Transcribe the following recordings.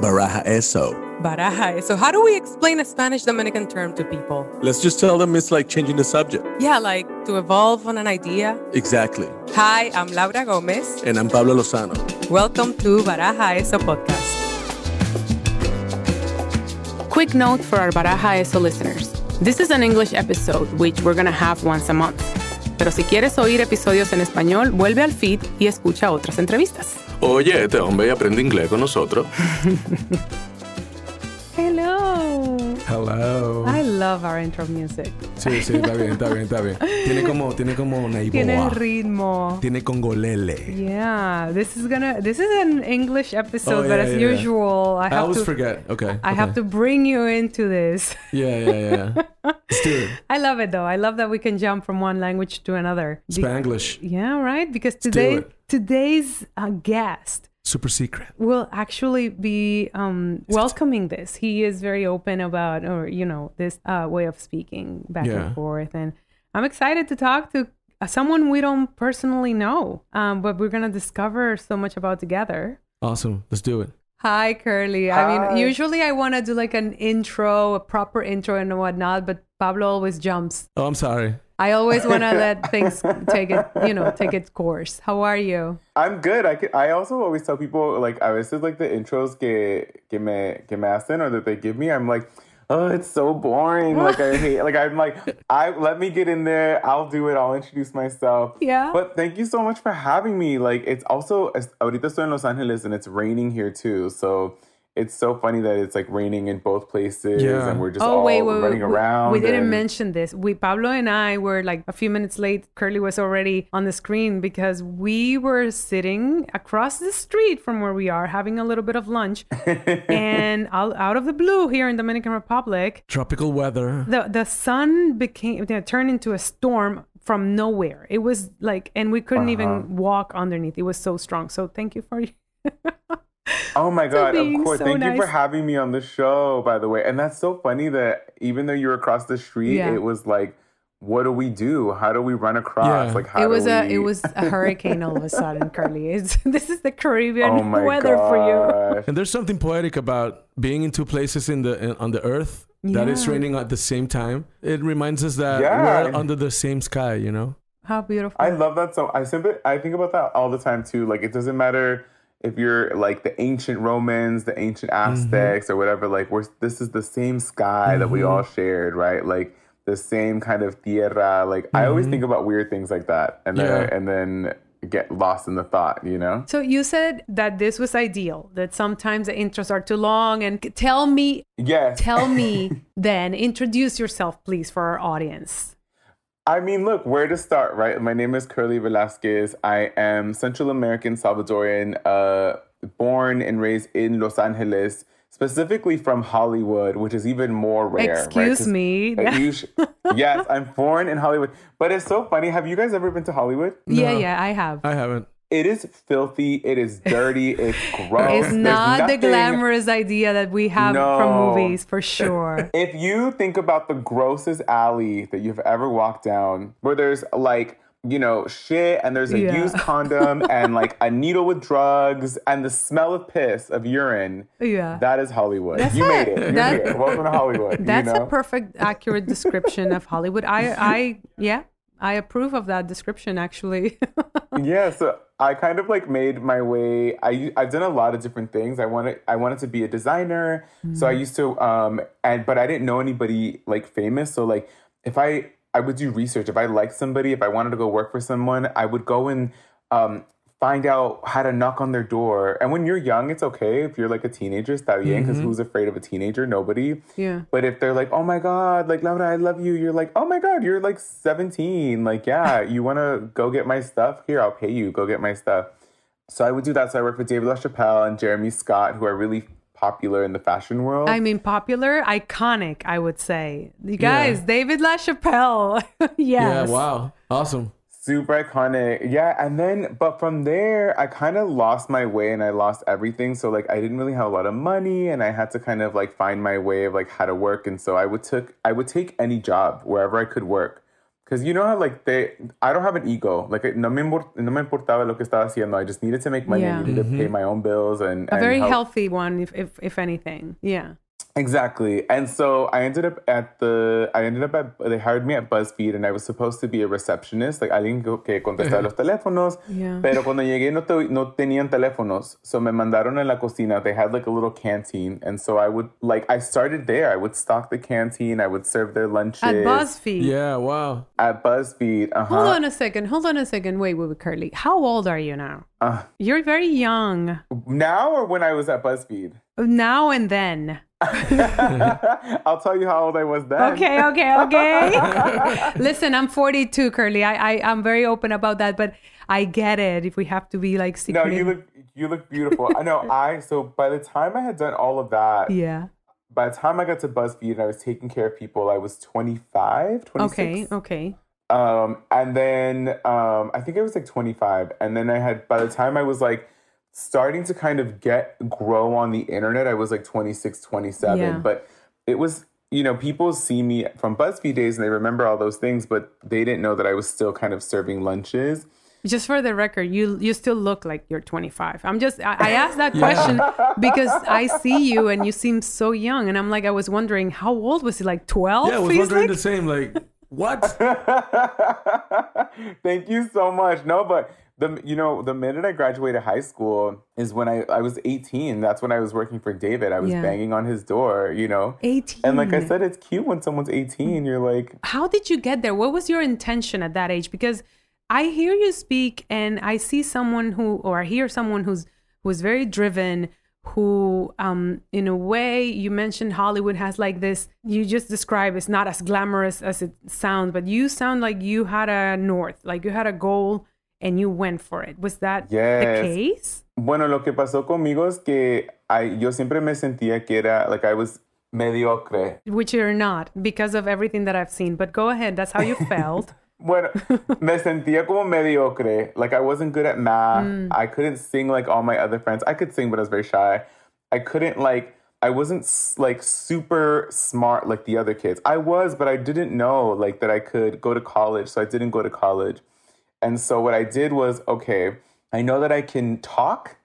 Baraja eso. Baraja. So, how do we explain a Spanish Dominican term to people? Let's just tell them it's like changing the subject. Yeah, like to evolve on an idea. Exactly. Hi, I'm Laura Gomez. And I'm Pablo Lozano. Welcome to Baraja Eso podcast. Quick note for our Baraja Eso listeners. This is an English episode, which we're going to have once a month. Pero si quieres oír episodios en español, vuelve al feed y escucha otras entrevistas. Oye, este hombre aprende inglés con nosotros. Hello. Hello. I love our intro music. Sí, sí, está bien, está bien, está bien. Tiene como, tiene como una Tiene ritmo. Tiene congolele. Yeah, this is gonna. This is an English episode, Oh, but yeah, as yeah, yeah. usual, I I, have always to. forget. Okay. I have to bring you into this. Yeah, yeah, yeah. Let's do it. I love it though. I love that we can jump from one language to another. Be- Spanglish. yeah, right. Because today, today's uh, guest Super secret. will actually be um, welcoming this. He is very open about, or you know, this uh, way of speaking back Yeah. and forth, and I'm excited to talk to uh, someone we don't personally know, um, but we're gonna discover so much about together. Awesome. Let's do it. Hi, Curly. I mean, usually I want to do like an intro, a proper intro and whatnot, but Pablo always jumps. Oh, I'm sorry. I always want to let things take it, you know, take its course. How are you? I'm good. I, can, I also always tell people like I always like the intros que que me que me hacen or that they give me. I'm like, oh, it's so boring. Like I hate. Like I'm like, I let me get in there. I'll do it. I'll introduce myself. Yeah. But thank you so much for having me. Like it's also ahorita estoy en Los Angeles and it's raining here too. So. It's so funny that it's like raining in both places Yeah. and we're just Oh all wait, wait, running wait, around. We, we didn't and- mention this. We Pablo and I were like a few minutes late. Curly was already on the screen because we were sitting across the street from where we are, having a little bit of lunch, and out, out of the blue here in Dominican Republic, Tropical weather. the the sun became you know, turned into a storm from nowhere. It was like, and we couldn't Uh-huh. even walk underneath. It was so strong. So thank you for. Oh my god, of course. so Thank you for having me on the show, by the way. And that's so funny that even though you're across the street, Yeah. it was like, what do we do? How do we run across? Yeah. Like how it was do a we... it was a hurricane all of a sudden, Curly. It's, this is the Caribbean Oh my weather for you. And there's something poetic about being in two places in the in, on the earth that is Yeah. raining at the same time. It reminds us that Yeah. we're under the same sky, you know? How beautiful. I love that so I simply I think about that all the time too. Like it doesn't matter if you're like the ancient Romans, the ancient Mm-hmm. Aztecs, or whatever, like we're this is the same sky that we Mm-hmm. all shared, right? Like the same kind of tierra. Like I always think about weird things like that. And then Mm-hmm. And then get lost in the thought, you know? so you said that this was ideal, that sometimes the intros are too long. And tell me, Yes. tell me then, introduce yourself, please, for our audience. I mean, look, where to start, right? My name is Curly Velasquez. I am Central American Salvadorian, uh, born and raised in Los Angeles, specifically from Hollywood, which is even more rare. right? Me. sh- yes, I'm born in Hollywood. But it's so funny. Have you guys ever been to Hollywood? Yeah, yeah, I have. I haven't. It is filthy. It is dirty. It's gross. it's not the glamorous idea that we have from movies, for sure. If you think about the grossest alley that you've ever walked down, where there's like, you know, shit and there's a Yeah. used condom and like a needle with drugs and the smell of piss, of urine, Yeah. that is Hollywood. That's you made it. it. You're That- here. Welcome to Hollywood. That's you know? a perfect, accurate description of Hollywood. I, I, yeah, I approve of that description, actually. yeah, so I kind of like made my way. I I've done a lot of different things. I wanted I wanted to be a designer, so I used to um and but I didn't know anybody like famous. So like if I I would do research. If I liked somebody, if I wanted to go work for someone, I would go and um find out how to knock on their door. And when you're young, it's okay if you're like a teenager, está bien, because mm-hmm. who's afraid of a teenager? Nobody. yeah. But if they're like, oh my God, like, Laura, I love you, you're like, oh my God, you're like 17. Like, yeah, you want to go get my stuff? Here, I'll pay you, go get my stuff. So I would do that. So I worked with David LaChapelle and Jeremy Scott, who are really popular in the fashion world. I mean, popular, iconic, I would say. You guys, David LaChapelle. yes. Yeah, wow. Awesome. Super iconic. Yeah. And then, but from there, I kind of lost my way and I lost everything. So, like, I didn't really have a lot of money and I had to kind of like find my way of like how to work. And so I would took, I would take any job wherever I could work. because you know how like they, I don't have an ego. Like no me, import- no me importaba lo que estaba haciendo. I just needed to make money. Yeah. I needed to pay mm-hmm. my own bills and A and very help- healthy one, if, if if anything. Yeah. Exactly. And so I ended up at the, I ended up at, they hired me at BuzzFeed and I was supposed to be a receptionist, like alguien que- que contestaba los teléfonos. Yeah. Pero cuando llegué no, te- no tenían teléfonos. So me mandaron en la cocina. They had like a little canteen. And so I would, like, I started there. I would stock the canteen. I would serve their lunches. At BuzzFeed. Yeah, wow. At BuzzFeed. Uh-huh. Hold on a second. Hold on a second. Wait, wait, wait, Curly. How old are you now? Uh, You're very young. now or when I was at BuzzFeed? Now and then. I'll tell you how old I was then. Okay, okay, okay. Listen, I'm 42, Curly. I, I I'm very open about that, but I get it. If we have to be like secret. No, you look you look beautiful. I know. I so by the time I had done all of that, Yeah. by the time I got to BuzzFeed and I was taking care of people, I was 25, 26. Okay. Okay. Um, and then um, I think I was like 25. And then I had, by the time I was like starting to kind of get, grow on the internet, I was like 26, 27. Yeah. But it was, you know, people see me from BuzzFeed days and they remember all those things, but they didn't know that I was still kind of serving lunches. Just for the record, you you still look like you're 25. I'm just I, I asked that question because I see you and you seem so young, and I'm like I was wondering how old was he? Like 12? Yeah, I was He's wondering like- the same. Like, what? Thank you so much. No, but the you know the minute I graduated high school is when I I was 18. That's when I was working for David. I was Yeah. banging on his door, you know. 18. And like I said, it's cute when someone's 18. You're like, how did you get there? What was your intention at that age? Because I hear you speak and I see someone who, or I hear someone who's who's very driven, who, um, in a way, you mentioned Hollywood has like this. You just describe it's not as glamorous as it sounds, but you sound like you had a north, like you had a goal and you went for it. Was that Yes. the case? bueno, lo que pasó conmigo es que I, yo siempre me sentía que era like I was mediocre. Which you're not because of everything that I've seen. But go ahead. That's how you felt. Bueno, me sentía como mediocre. Like I wasn't good at math. Mm. I couldn't sing like all my other friends. I could sing, but I was very shy. I couldn't like. I wasn't like super smart like the other kids. I was, but I didn't know like that I could go to college. So I didn't go to college. And so what I did was, okay, I know that I can talk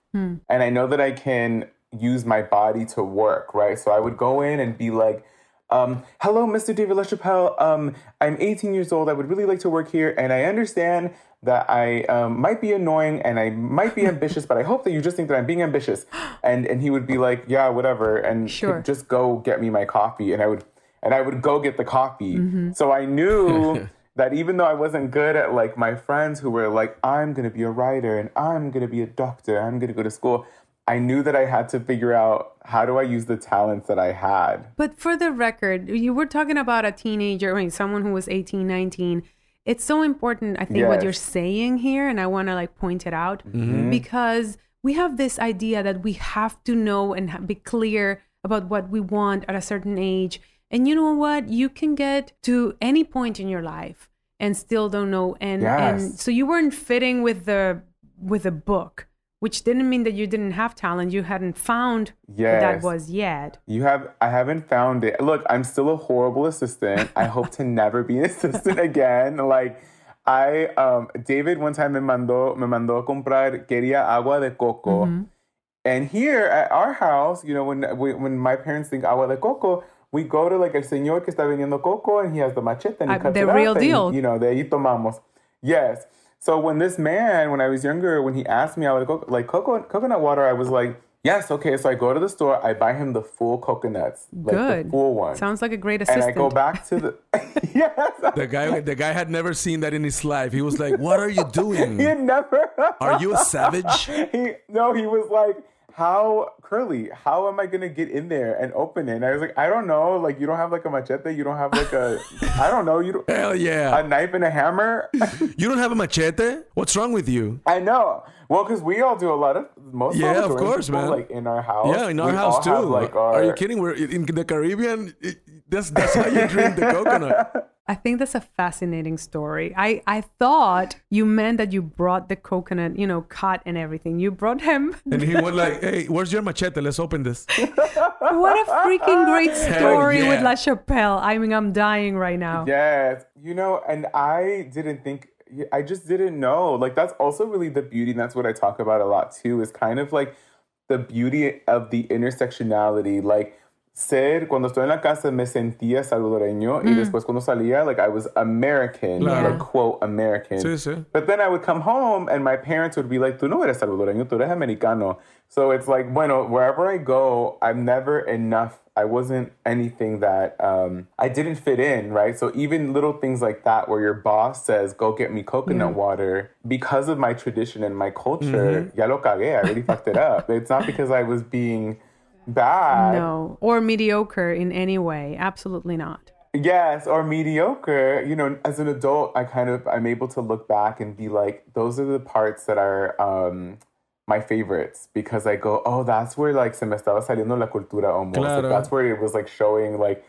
and I know that I can use my body to work, right? So I would go in and be like, um, hello, Mr. David LaChapelle. Um, I'm 18 years old. I would really like to work here. And I understand that I um, might be annoying and I might be ambitious, but I hope that you just think that I'm being ambitious. And and he would be like, yeah, whatever. And Sure. just go get me my coffee. And I would and I would go get the coffee. Mm-hmm. So I knew that even though I wasn't good at like my friends who were like, I'm gonna be a writer and I'm gonna be a doctor, I'm gonna go to school. I knew that I had to figure out how do I use the talents that I had. But for the record, you were talking about a teenager, I mean, someone who was 18, 19. It's so important, I think, what you're saying here, and I want to like point it out mm-hmm. Mm-hmm. because we have this idea that we have to know and be clear about what we want at a certain age. And you know what? You can get to any point in your life and still don't know. And and so you weren't fitting with the with the book, which didn't mean that you didn't have talent. You hadn't found what that was yet. You have I haven't found it. Look, I'm still a horrible assistant. I hope to never be an assistant again. Like I um David one time me mandó me mandó a comprar quería agua de coco. And here at our house, you know, when when when my parents think agua de coco, we go to like el señor que está vendiendo coco and he has the machete and he Uh, cuts the it real up and, you know, de ahí tomamos. Yes. So when this man, when I was younger, when he asked me, I would go like coconut coconut water. I was like, yes, okay. So I go to the store, I buy him the full coconuts, like Good. the full one, Sounds like a great assistant. and. I go back to the yes. The guy, the guy had never seen that in his life. He was like, "What are you doing? He had never. Are you a savage?" he no, he was like, "How curly? How am I gonna get in there and open it?" And I was like, "I don't know. Like, you don't have like a machete. You don't have like a, I don't know. You don't Hell yeah. a knife and a hammer." You don't have a machete? What's wrong with you? I know. Well, because we all do a lot of most Yeah, of course, people, man. Like in our house. Yeah, in our house too. have, like our, Are you kidding? We're in the Caribbean. It, that's that's how you drink the coconut. I think that's a fascinating story. I, I thought you meant that you brought the coconut, you know, cut and everything. You brought him. And he was like, "Hey, where's your machete? Let's open this." what a freaking great story with. La Chapelle. I mean, I'm dying right now. Yes, you know, and I didn't think, I just didn't know. Like, that's also really the beauty, and that's what I talk about a lot too, is kind of like the beauty of the intersectionality. Like, ser, cuando estoy en la casa, me sentía salvadoreño, y mm. después cuando salía, like, I was American, Claro. like, quote, American. Sí, sí. But then I would come home and my parents would be like, tú no eres salvadoreño, tú eres americano. So it's like, bueno, wherever I go, I'm never enough. I wasn't anything that um, I didn't fit in, right? So even little things like that, where your boss says, go get me coconut mm. water, because of my tradition and my culture, mm-hmm. ya lo cagué, I really fucked it up. It's not because I was being bad. No, or mediocre in any way. Absolutely not. Yes, or mediocre. You know, as an adult, I kind of I'm able to look back and be like, those are the parts that are um my favorites because I go, oh, that's where like se me estaba saliendo la cultura almost. Like, that's where it was like showing like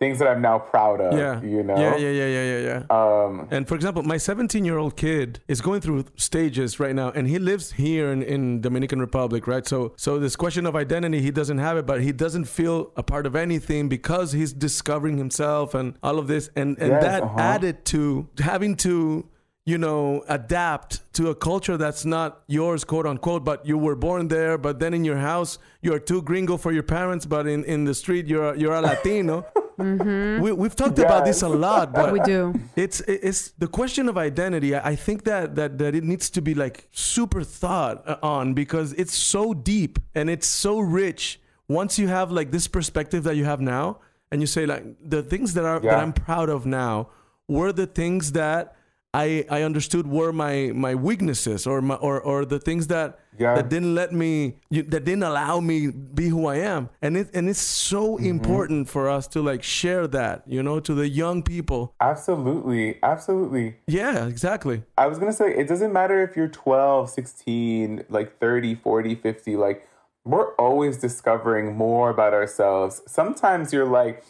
things that I'm now proud of. Yeah. you know. Yeah, yeah, yeah, yeah, yeah, yeah. Um, And for example, my 17 year old kid is going through stages right now, and he lives here in, in Dominican Republic, right? So, so this question of identity, he doesn't have it, but he doesn't feel a part of anything because he's discovering himself and all of this, and and Yes, that uh-huh. added to having to. You know, adapt to a culture that's not yours, quote unquote, but you were born there. But then in your house, you're too gringo for your parents, but in, in the street, you're you're a Latino. We, we've talked about this a lot, but We do. it's it's the question of identity. I think that that that it needs to be like super thought uh, on because it's so deep and it's so rich. Once you have like this perspective that you have now, and you say like the things that are that I'm proud of now were the things that I I understood were my my weaknesses or my or or the things that Yeah. that didn't let me you, that didn't allow me be who I am and it and it's so Mm-hmm. important for us to like share that you know to the young people absolutely, absolutely. yeah exactly I was gonna say it doesn't matter if you're 12, 16, like 30, 40, 50, like we're always discovering more about ourselves. Sometimes you're like,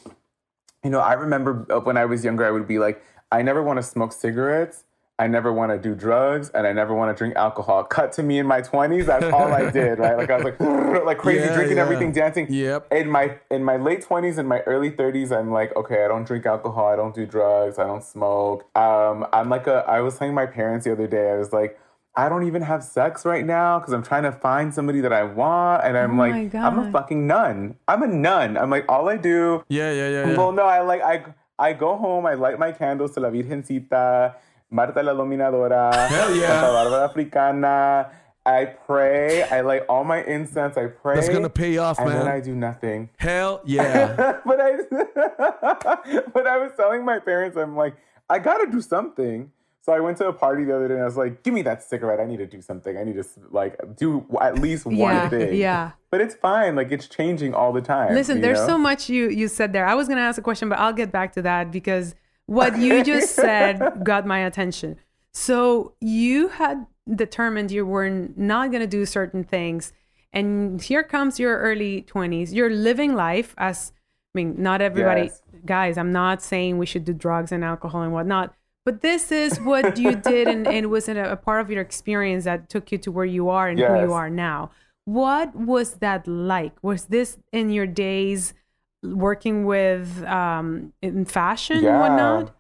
you know, I remember when I was younger, I would be like, I never want to smoke cigarettes. I never want to do drugs and I never want to drink alcohol. Cut to me in my 20s, that's all I did, right? Like I was like like crazy Yeah, drinking yeah. everything, dancing. Yep. In my in my late 20s and my early 30s, I'm like, okay, I don't drink alcohol, I don't do drugs, I don't smoke. Um I'm like a I was telling my parents the other day, I was like I don't even have sex right now because I'm trying to find somebody that I want. And I'm Oh like, I'm a fucking nun. I'm a nun. I'm like, all I do yeah yeah yeah, yeah. well, no, I like I I go home, I light my candles to la Virgencita, Marta la Dominadora, Hell yeah. Santa Barbara Africana. I pray, I light all my incense, I pray. That's gonna pay off, man. and then. I do nothing. hell yeah but I but I was telling my parents, I'm like, I gotta do something. So I went to a party the other day and I was like, give me that cigarette. I need to do something. I need to like do at least one Yeah, thing. yeah. But it's fine. Like it's changing all the time. Listen, there's know? so much you you said there. I was gonna ask a question, but I'll get back to that because what you just said got my attention. So you had determined you were not gonna do certain things, and here comes your early 20s. You're living life as I mean, not everybody, Yes. guys. I'm not saying we should do drugs and alcohol and whatnot. But this is what you did, and, and it was a, a part of your experience that took you to where you are and who you are now. What was that like? Was this in your days working with um, in fashion and whatnot?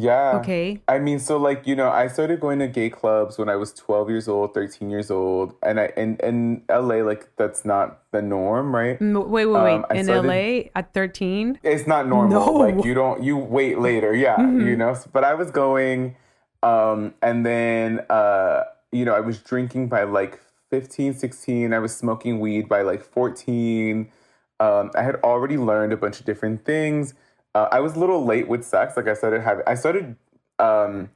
Yeah. Okay. I mean, so like you know, I started going to gay clubs when I was twelve years old, thirteen years old, and I in in LA, like that's not the norm, right? M- Wait, wait, wait. Um, in started- LA at 13? It's not normal. No. Like you don't you wait later, yeah, you know. But I was going, um, and then uh, you know, I was drinking by like 15, 16. I was smoking weed by like fourteen. Um, I had already learned a bunch of different things. Uh, I was a little late with sex. Like I started having, I started um,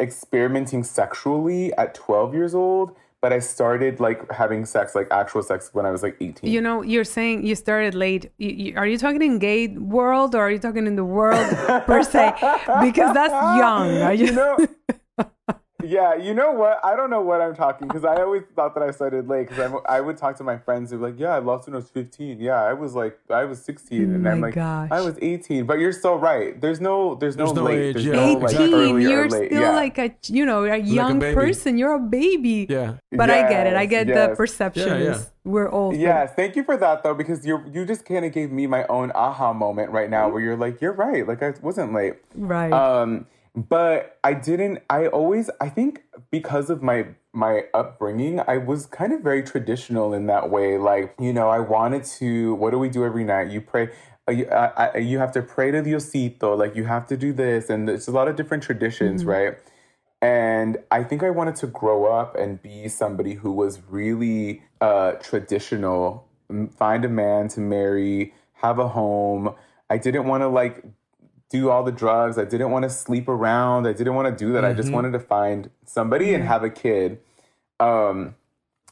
experimenting sexually at twelve years old. But I started like having sex, like actual sex, when I was like eighteen. You know, you're saying you started late. You, you, are you talking in gay world or are you talking in the world per se? Because that's young. Are you, you know Yeah, you know what? I don't know what I'm talking because I always thought that I started late because I would talk to my friends who were like, "Yeah, I lost when I was 15. Yeah, I was like, I was 16, and I'm like, gosh. I was 18." But you're so right. There's no, there's no There's no late. age, There's yeah. no like 18, early you're or late. still yeah. like a, you know, a young baby. person. You're a baby. Yeah. But I get it. I Yes, get the yes. perception Yeah, yeah. we're old. Yes, thank you for that though, because you you just kind of gave me my own aha moment right now, where you're like, you're right, like I wasn't late. Right. Um, but I didn't. I always. I think because of my my upbringing, I was kind of very traditional in that way. Like you know, I wanted to. What do we do every night? You pray. Uh, you, uh, uh, you have to pray to Diosito. Like you have to do this, and there's a lot of different traditions, right? And I think I wanted to grow up and be somebody who was really uh, traditional, find a man to marry, have a home. I didn't want to like do all the drugs. I didn't want to sleep around. I didn't want to do that. I just wanted to find somebody and have a kid. Um,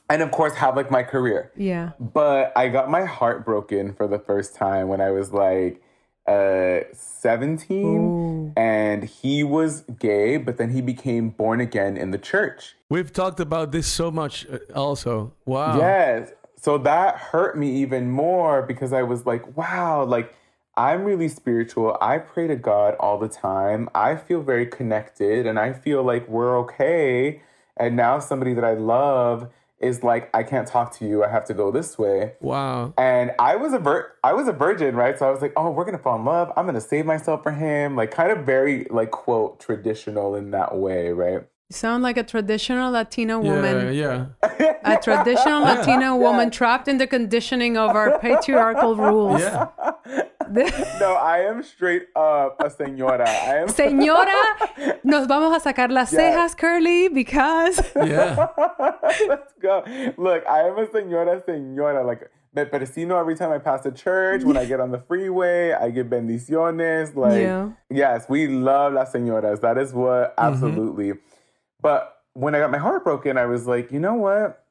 and of course, have like my career. yeah. But I got my heart broken for the first time when I was like uh 17 and he was gay but then he became born again in the church. We've talked about this so much uh, also. Wow. Yes. So that hurt me even more because I was like, wow, like I'm really spiritual. I pray to God all the time. I feel very connected and I feel like we're okay. And now somebody that I love is like, I can't talk to you. I have to go this way. Wow. And I was a vir- I was a virgin, right? So I was like, oh, we're gonna fall in love. I'm gonna save myself for him. Like kind of very like quote traditional in that way, right? You sound like a traditional Latina woman. yeah. yeah. A traditional Latina woman trapped in the conditioning of our patriarchal rules. Yeah. No, I am straight up a señora. I am Señora, nos vamos a sacar las cejas curly because Yeah. Let's go. Look, I am a señora, señora. Like, me persino every time I pass a church. When I get on the freeway, I give bendiciones. Like, Yeah. yes, we love las señoras. That is what, mm-hmm. absolutely. But when I got my heart broken, I was like, you know what?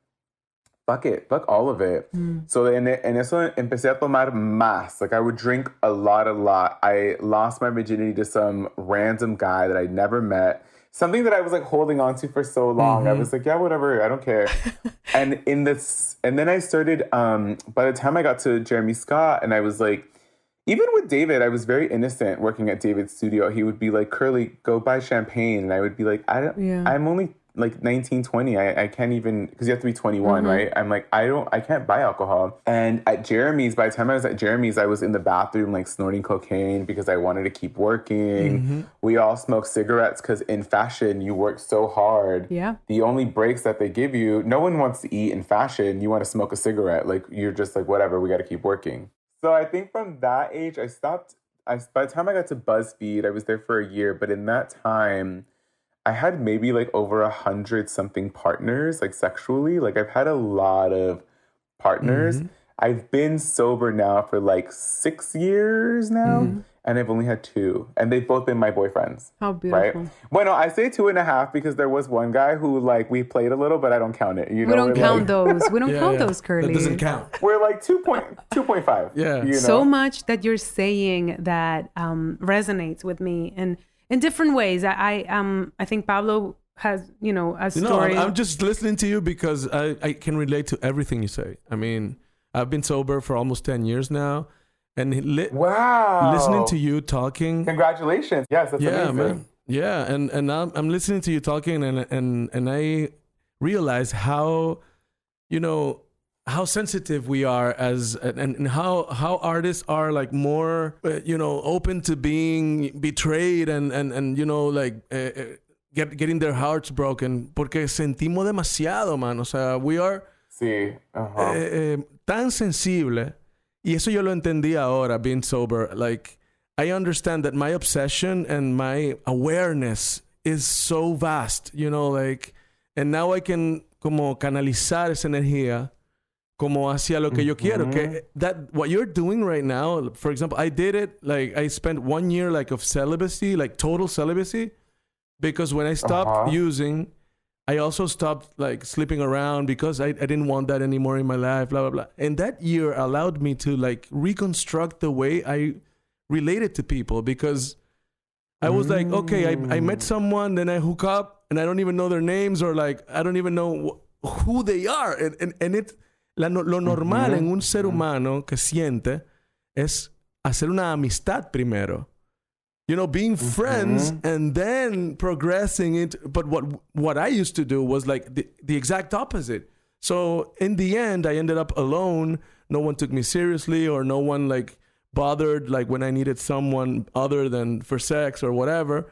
Fuck it. Fuck all of it. So en, en eso empecé a tomar más. Like I would drink a lot, a lot. I lost my virginity to some random guy that I'd never met. Something that I was like holding on to for so long. I was like, yeah, whatever. I don't care. and in this, and then I started, um, by the time I got to Jeremy Scott and I was like, even with David, I was very innocent working at David's studio. He would be like, Curly, go buy champagne. And I would be like, I don't, Yeah. I'm only like 19, 20. I, I can't even, because you have to be 21, mm-hmm. right? I'm like, I don't, I can't buy alcohol. And at Jeremy's, by the time I was at Jeremy's, I was in the bathroom like snorting cocaine because I wanted to keep working. Mm-hmm. We all smoked cigarettes because in fashion, you work so hard. Yeah. The only breaks that they give you, no one wants to eat in fashion. You want to smoke a cigarette. Like, you're just like, whatever, we got to keep working. So I think from that age, I stopped. I by the time I got to BuzzFeed, I was there for a year. But in that time, I had maybe like over a hundred something partners, like sexually. Like I've had a lot of partners. Mm-hmm. I've been sober now for like six years now, mm-hmm. And I've only had two, and they've both been my boyfriends. How Right. beautiful. Well, no, I say two and a half because there was one guy who like we played a little, but I don't count it. You We know, don't count like, those. We don't Yeah, count yeah. those curly. That doesn't count. We're like two point two point five. Yeah. you know? so much that you're saying that um, resonates with me and in different ways. I, I um I think Pablo has you know a No, story. I'm, I'm just listening to you because I, I can relate to everything you say. I mean, I've been sober for almost 10 years now. And li- Wow. listening to you talking. Congratulations. Yes, that's Yeah, amazing. man. Yeah. And, and I'm, I'm listening to you talking and, and, and I realize how, you know, how sensitive we are as and, and how how artists are like more uh, you know open to being betrayed and and and you know like uh, uh, get, getting their hearts broken porque sentimos demasiado man o sea we are Sí. Uh-huh. eh, eh, tan sensible y eso yo lo entendí ahora being sober like I understand that my obsession and my awareness is so vast you know like and now I can como canalizar esa energía como hacia lo que yo quiero que that what you're doing right now for example I did it like I spent one year like of celibacy like total celibacy because when I stopped Uh-huh. using I also stopped like sleeping around because I, I didn't want that anymore in my life, blah blah blah. And that year allowed me to like reconstruct the way I related to people because I was like, okay, I, I met mm. someone, then I hook up, and I don't even know their names or like I don't even know wh- who they are. And, and, and it, la, lo normal en un ser humano que siente es hacer una amistad primero. You know, being mm-hmm. friends and then progressing it. But what what I used to do was like the, the exact opposite. So in the end, I ended up alone. No one took me seriously, or no one like bothered like when I needed someone other than for sex or whatever.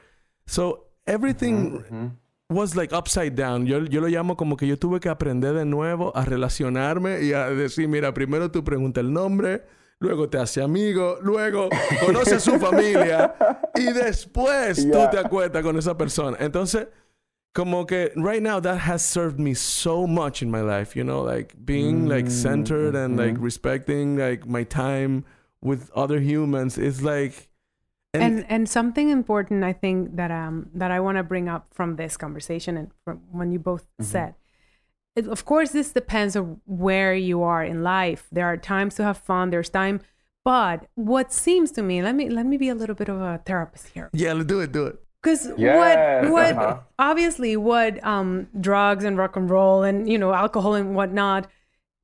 So everything mm-hmm, mm-hmm. was like upside down. Yo, yo lo llamo como que yo tuve que aprender de nuevo a relacionarme y a decir, mira, primero tú preguntas el nombre, luego te hace amigo, luego conoce a su familia y después tú Yeah. te acuestas con esa persona. Entonces, como que right now that has served me so much in my life, you know, like being like centered and like respecting like my time with other humans is like and and something important i think that um that i want to bring up from this conversation and from when you both said it, of course this depends on where you are in life there are times to have fun there's time but what seems to me let me let me be a little bit of a therapist here yeah, let's do it, do it. because Yes, what what uh-huh. obviously what um drugs and rock and roll and you know alcohol and whatnot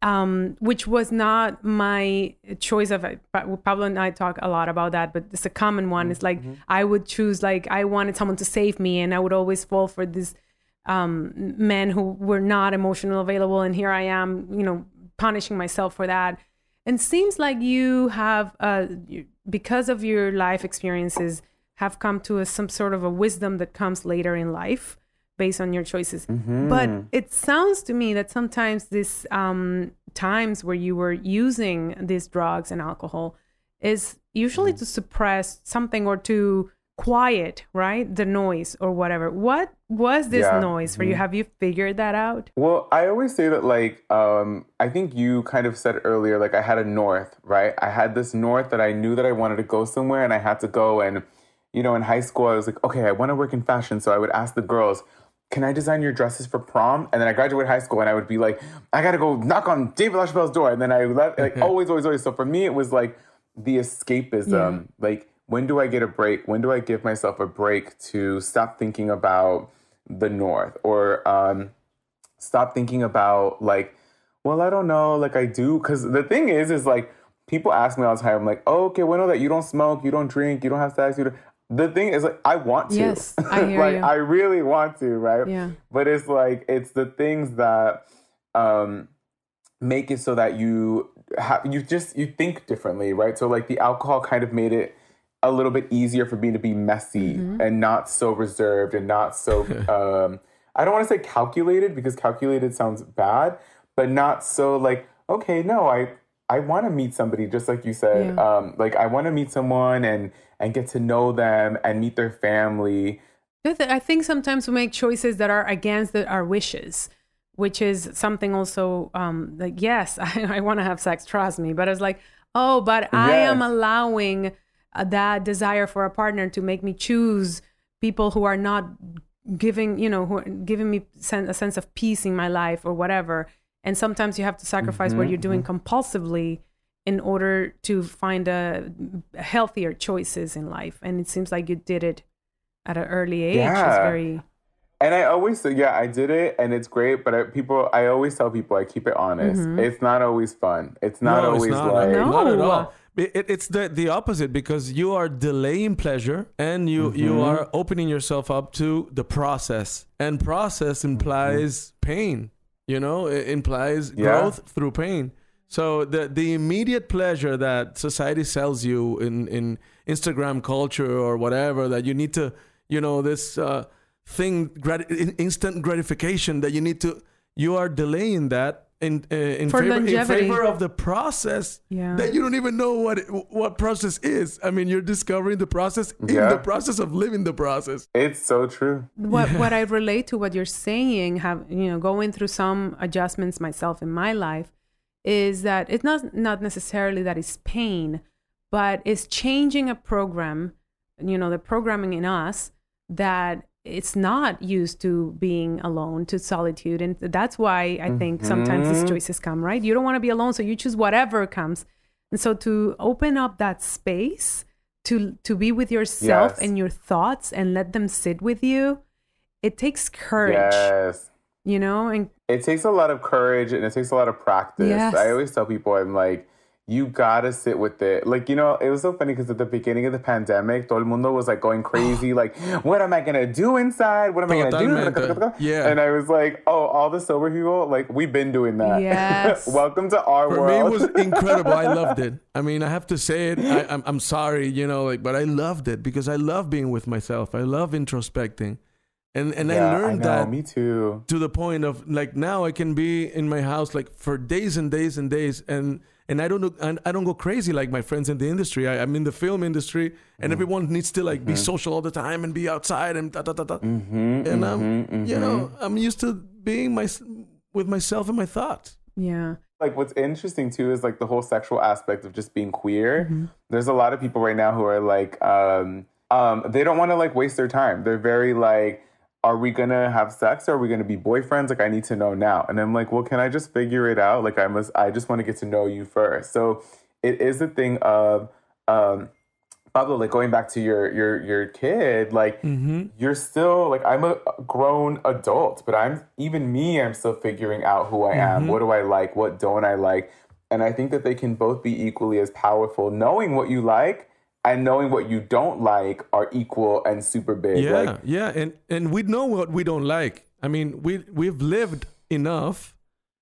um which was not my choice of it pablo and i talk a lot about that but it's a common one it's like i would choose like i wanted someone to save me and i would always fall for these um men who were not emotional available and here i am you know punishing myself for that. And seems like you have uh because of your life experiences have come to a, some sort of a wisdom that comes later in life based on your choices. But it sounds to me that sometimes these um times where you were using these drugs and alcohol is usually to suppress something or to quiet right the noise or whatever. What was this Yeah. noise for you have you figured that out Well, I always say that, like, um, I think you kind of said earlier, like, I had a north, right? I had this north that I knew that I wanted to go somewhere and I had to go. And, you know, in high school, I was like, okay, I want to work in fashion. So I would ask the girls, can I design your dresses for prom? And then I graduated high school and I would be like, I got to go knock on David LaChapelle's door. And then I would let, like, always, always, always. So for me, it was like the escapism. Like, when do I get a break? When do I give myself a break to stop thinking about the north or, um, stop thinking about like, well, I don't know, like I do, because the thing is, is like people ask me all the time, I'm like, oh, okay, we know that you don't smoke, you don't drink, you don't have sex, you don't. The thing is, like, I want to. Yes, I hear like, you. I really want to, right? Yeah. But it's like it's the things that um, make it so that you have you just you think differently, right? So like the alcohol kind of made it a little bit easier for me to be messy Mm-hmm. and not so reserved and not so um I don't want to say calculated because calculated sounds bad, but not so like okay, no, I I want to meet somebody just like you said. Yeah. Um like I want to meet someone and and get to know them and meet their family. I think sometimes we make choices that are against the, our wishes, which is something also um, like, yes, I, I want to have sex, trust me. But it's like, oh, but I am allowing Uh, that desire for a partner to make me choose people who are not giving, you know, who are giving me sen- a sense of peace in my life or whatever. And sometimes you have to sacrifice what mm-hmm, you're doing mm-hmm. compulsively in order to find a healthier choices in life. And it seems like you did it at an early age. It's Yeah. very And I always say, yeah, I did it, and it's great. But I, people, I always tell people, I keep it honest. Mm-hmm. It's not always fun. It's not no, always it's not. like No. Not at all. It, it- it's the the opposite because you are delaying pleasure and you you Mm-hmm. are opening yourself up to the process. And process implies pain. You know, it implies Yeah. growth through pain. So the the immediate pleasure that society sells you in in Instagram culture or whatever that you need to, you know, this uh, thing grat- instant gratification that you need to you are delaying that in uh, in, For favor, in favor of the process Yeah. that you don't even know what it, what process is. I mean, you're discovering the process in the process of living the process. it's so true. what what I relate to what you're saying, have you know, going through some adjustments myself in my life, is that it's not not necessarily that it's pain, but it's changing a program, you know, the programming in us that it's not used to being alone, to solitude, and that's why I think sometimes these mm-hmm. choices come. Right, you don't want to be alone, so you choose whatever comes, and so to open up that space to to be with yourself Yes. and your thoughts and let them sit with you it takes courage Yes. you know and It takes a lot of courage and it takes a lot of practice. Yes. I always tell people, I'm like, you gotta sit with it. Like, you know, it was so funny because at the beginning of the pandemic, todo el mundo was like going crazy, like, what am I gonna do inside? What am I gonna do? Yeah. And I was like, oh, all the sober people, like, we've been doing that. Yes. Welcome to our For world. For me, it was incredible. I loved it. I mean, I have to say it. I, I'm, I'm sorry, you know, like, but I loved it because I love being with myself. I love introspecting, and and yeah, I learned know, that Me too. to the point of like now I can be in my house like for days and days and days and and I don't know and I don't go crazy like my friends in the industry. I, I'm in the film industry and mm-hmm. everyone needs to like be mm-hmm. social all the time and be outside and da da da da. Mm-hmm, and I'm you know I'm used to being my with myself and my thoughts. yeah. Like what's interesting too is like the whole sexual aspect of just being queer. There's a lot of people right now who are like um um they don't want to like waste their time. They're very like are we gonna have sex or are we gonna be boyfriends like i need to know now and i'm like well can i just figure it out like i must i just want to get to know you first so it is a thing of um Pablo, like going back to your your your kid, like mm-hmm. you're still like I'm a grown adult, but I'm even me, I'm still figuring out who I am. What do I like? What don't I like? And I think that they can both be equally as powerful. Knowing what you like and knowing what you don't like are equal and super big. Yeah, Like yeah, and and we know what we don't like. I mean, we we've lived enough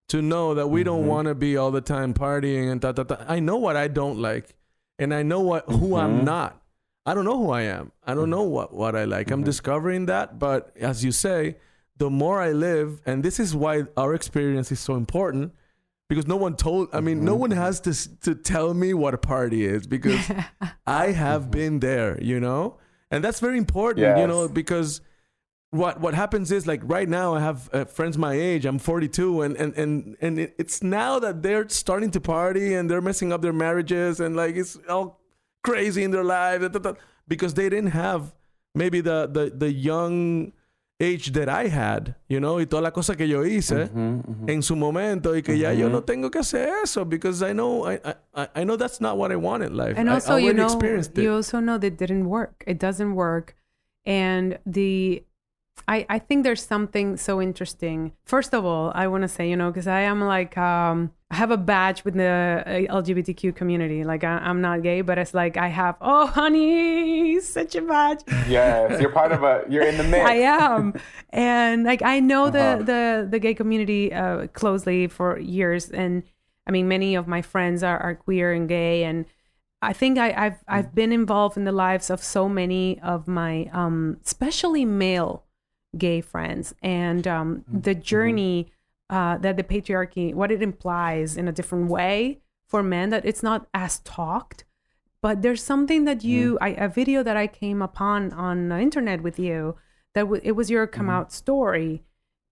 to know that we don't mm-hmm. want to be all the time partying and da da da. I know what I don't like, and I know what who I'm mm-hmm. not. I don't know who I am. I don't know what what I like. I'm mm-hmm. discovering that, but as you say, the more I live, and this is why our experience is so important. Because no one told, I mean, no one has to to tell me what a party is because I have been there, you know, and that's very important, you know, because what what happens is like right now I have uh, friends my age. I'm 42, and and and and it, it's now that they're starting to party and they're messing up their marriages and like it's all crazy in their life because they didn't have maybe the the the young age that I had, you know, y toda la cosa que yo hice en su momento y que ya yo no tengo que hacer eso because I know I, I I know that's not what I want in life. and I also you know you also know that didn't work. It doesn't work. And the I, I think there's something so interesting. First of all, I want to say, you know, because I am like, um, I have a badge with the uh, LGBTQ community. Like, I, I'm not gay, but it's like I have, oh, honey, such a badge. yes, you're part of a you're in the mix. I am, and like I know Uh-huh. the the the gay community uh, closely for years, and I mean many of my friends are, are queer and gay, and I think I, I've I've been involved in the lives of so many of my um, especially male gay friends, and um, mm-hmm. the mm-hmm. journey uh, that the patriarchy what it implies in a different way for men that it's not as talked but there's something that you mm-hmm. I, a video that i came upon on the internet with you that w- it was your come out story.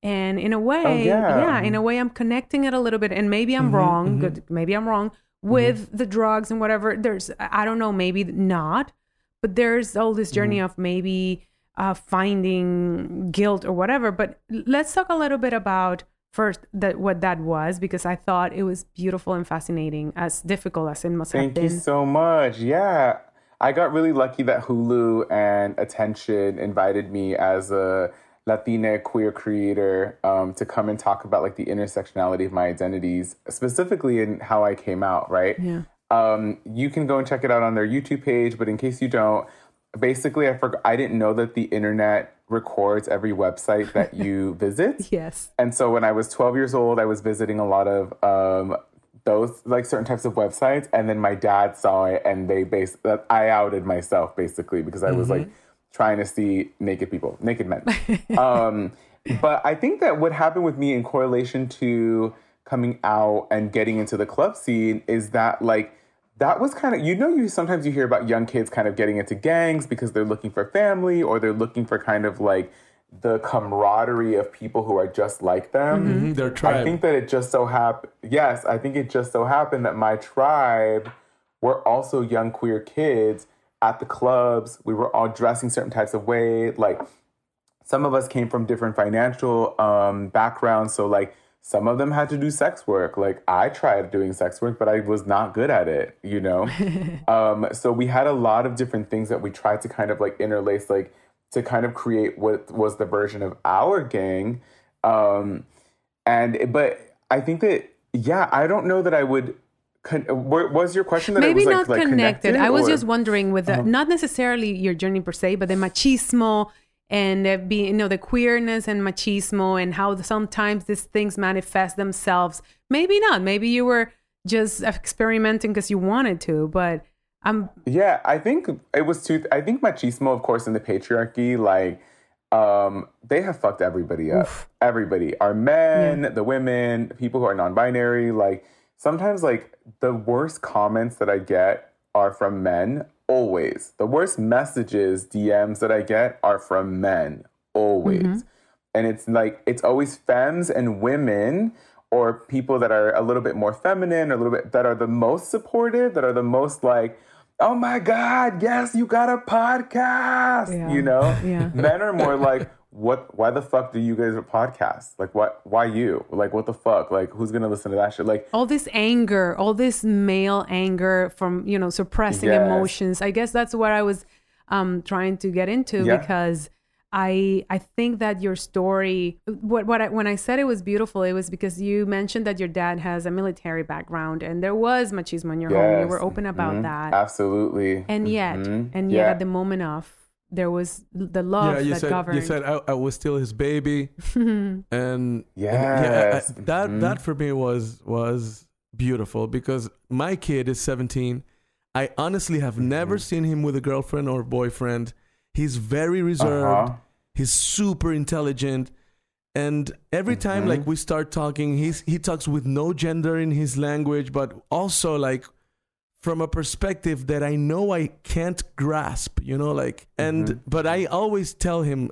And in a way oh, yeah. in a way i'm connecting it a little bit and maybe i'm wrong good maybe i'm wrong with the drugs and whatever. There's I don't know maybe not but there's all this journey of maybe uh, finding guilt or whatever but let's talk a little bit about first that what that was because i thought it was beautiful and fascinating as difficult as it must have Thank you so much. Yeah. I got really lucky that Hulu and Attention invited me as a Latina queer creator um, to come and talk about like the intersectionality of my identities, specifically in how I came out, right? Yeah. Um, you can go and check it out on their YouTube page, but in case you don't, basically I forgot I didn't know that the internet records every website that you visit. yes And so when I was 12 years old, I was visiting a lot of um, those like certain types of websites, and then my dad saw it, and they base that I outed myself basically because I was like trying to see naked people, naked men. um, but I think that what happened with me in correlation to coming out and getting into the club scene is that like that was kind of you know you sometimes you hear about young kids kind of getting into gangs because they're looking for family or they're looking for kind of like the camaraderie of people who are just like them. Mhm, their I think that it just so happened. Yes, I think it just so happened that my tribe were also young queer kids at the clubs. We were all dressing certain types of way. Like some of us came from different financial um, backgrounds. So like some of them had to do sex work. Like I tried doing sex work, but I was not good at it, you know? um, so we had a lot of different things that we tried to kind of like interlace, like to kind of create what was the version of our gang. Um, and, but I think that, yeah, I don't know that I would. Con- was your question that maybe not like, like connected? I was or- just wondering with the, not necessarily your journey per se, but the machismo and uh, being you know the queerness and machismo and how sometimes these things manifest themselves. Maybe not. Maybe you were just experimenting because you wanted to, but I'm Yeah, I think it was too. I think machismo, of course, in the patriarchy, like um, they have fucked everybody up. Everybody, our men, the women, people who are non-binary. Like sometimes, like the worst comments that I get are from men. Always, the worst messages, DMs that I get are from men. Always, mm-hmm. and it's like it's always femmes and women or people that are a little bit more feminine or a little bit that are the most supportive, that are the most like, oh my God, yes, you got a podcast. Yeah. You know? Yeah. Men are more like, what why the fuck do you guys a podcast? Like what why you? Like what the fuck? Like who's gonna listen to that shit? Like all this anger, all this male anger from you know suppressing Yes. emotions. I guess that's what I was um, trying to get into Yeah. because I I think that your story what what I, when I said it was beautiful, it was because you mentioned that your dad has a military background and there was machismo in your home. You were open about mhm, that, Absolutely. and yet Mhm, and yet yeah. at the moment of there was the love yeah, you that said governed. you said I, I was still his baby, and and Yes. I- that Mhm. that for me was was beautiful because my kid is 17. I honestly have never Mm-hmm. seen him with a girlfriend or boyfriend. He's very reserved. Uh-huh. He's super intelligent. And every time Mhm. like we start talking, he's he talks with no gender in his language, but also like from a perspective that I know I can't grasp, you know, like and Mhm. but I always tell him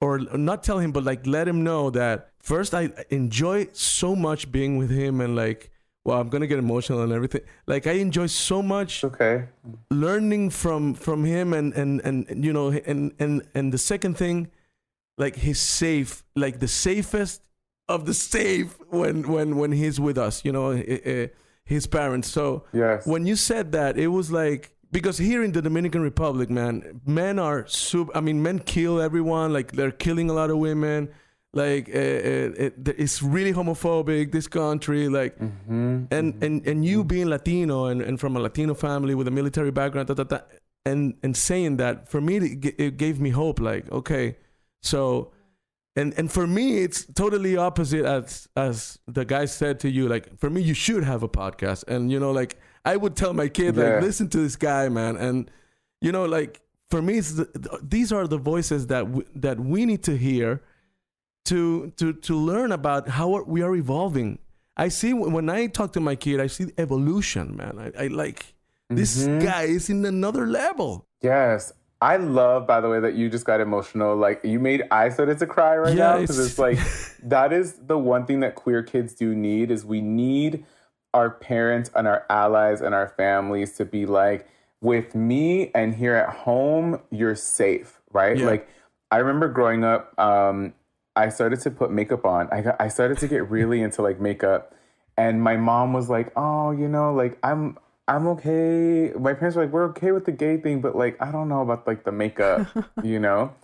or not tell him but like let him know that first I enjoy so much being with him and like well I'm going to get emotional and everything. Like I enjoy so much Okay. learning from from him and and and you know and and and the second thing like he's safe like the safest of the safe when when when he's with us you know eh, eh, his parents so Yes. when you said that it was like because here in the dominican republic man men are super i mean men kill everyone like they're killing a lot of women like uh, uh, it, it's really homophobic this country like Mhm. and and and you being Latino and, and from a Latino family with a military background, da, da, da, and and saying that for me it, it gave me hope. Like okay, so and and for me it's totally opposite as as the guy said to you. Like for me, you should have a podcast, and you know, like I would tell my kid, Yeah. like listen to this guy, man, and you know, like for me, it's the, th- these are the voices that w- that we need to hear to to to learn about how we are evolving. I see when I talk to my kid, I see evolution, man. I, I like this Mhm. guy is in another level. Yes. I love, by the way, that you just got emotional. Like you made I started to cry right now because it's- it's like that is the one thing that queer kids do need is we need our parents and our allies and our families to be like, with me and here at home, you're safe, right? Yeah. Like I remember growing up, um, I started to put makeup on. I got, I started to get really into like makeup, and my mom was like, "Oh, you know, like I'm I'm okay." My parents were like, "We're okay with the gay thing, but like I don't know about like the makeup, you know."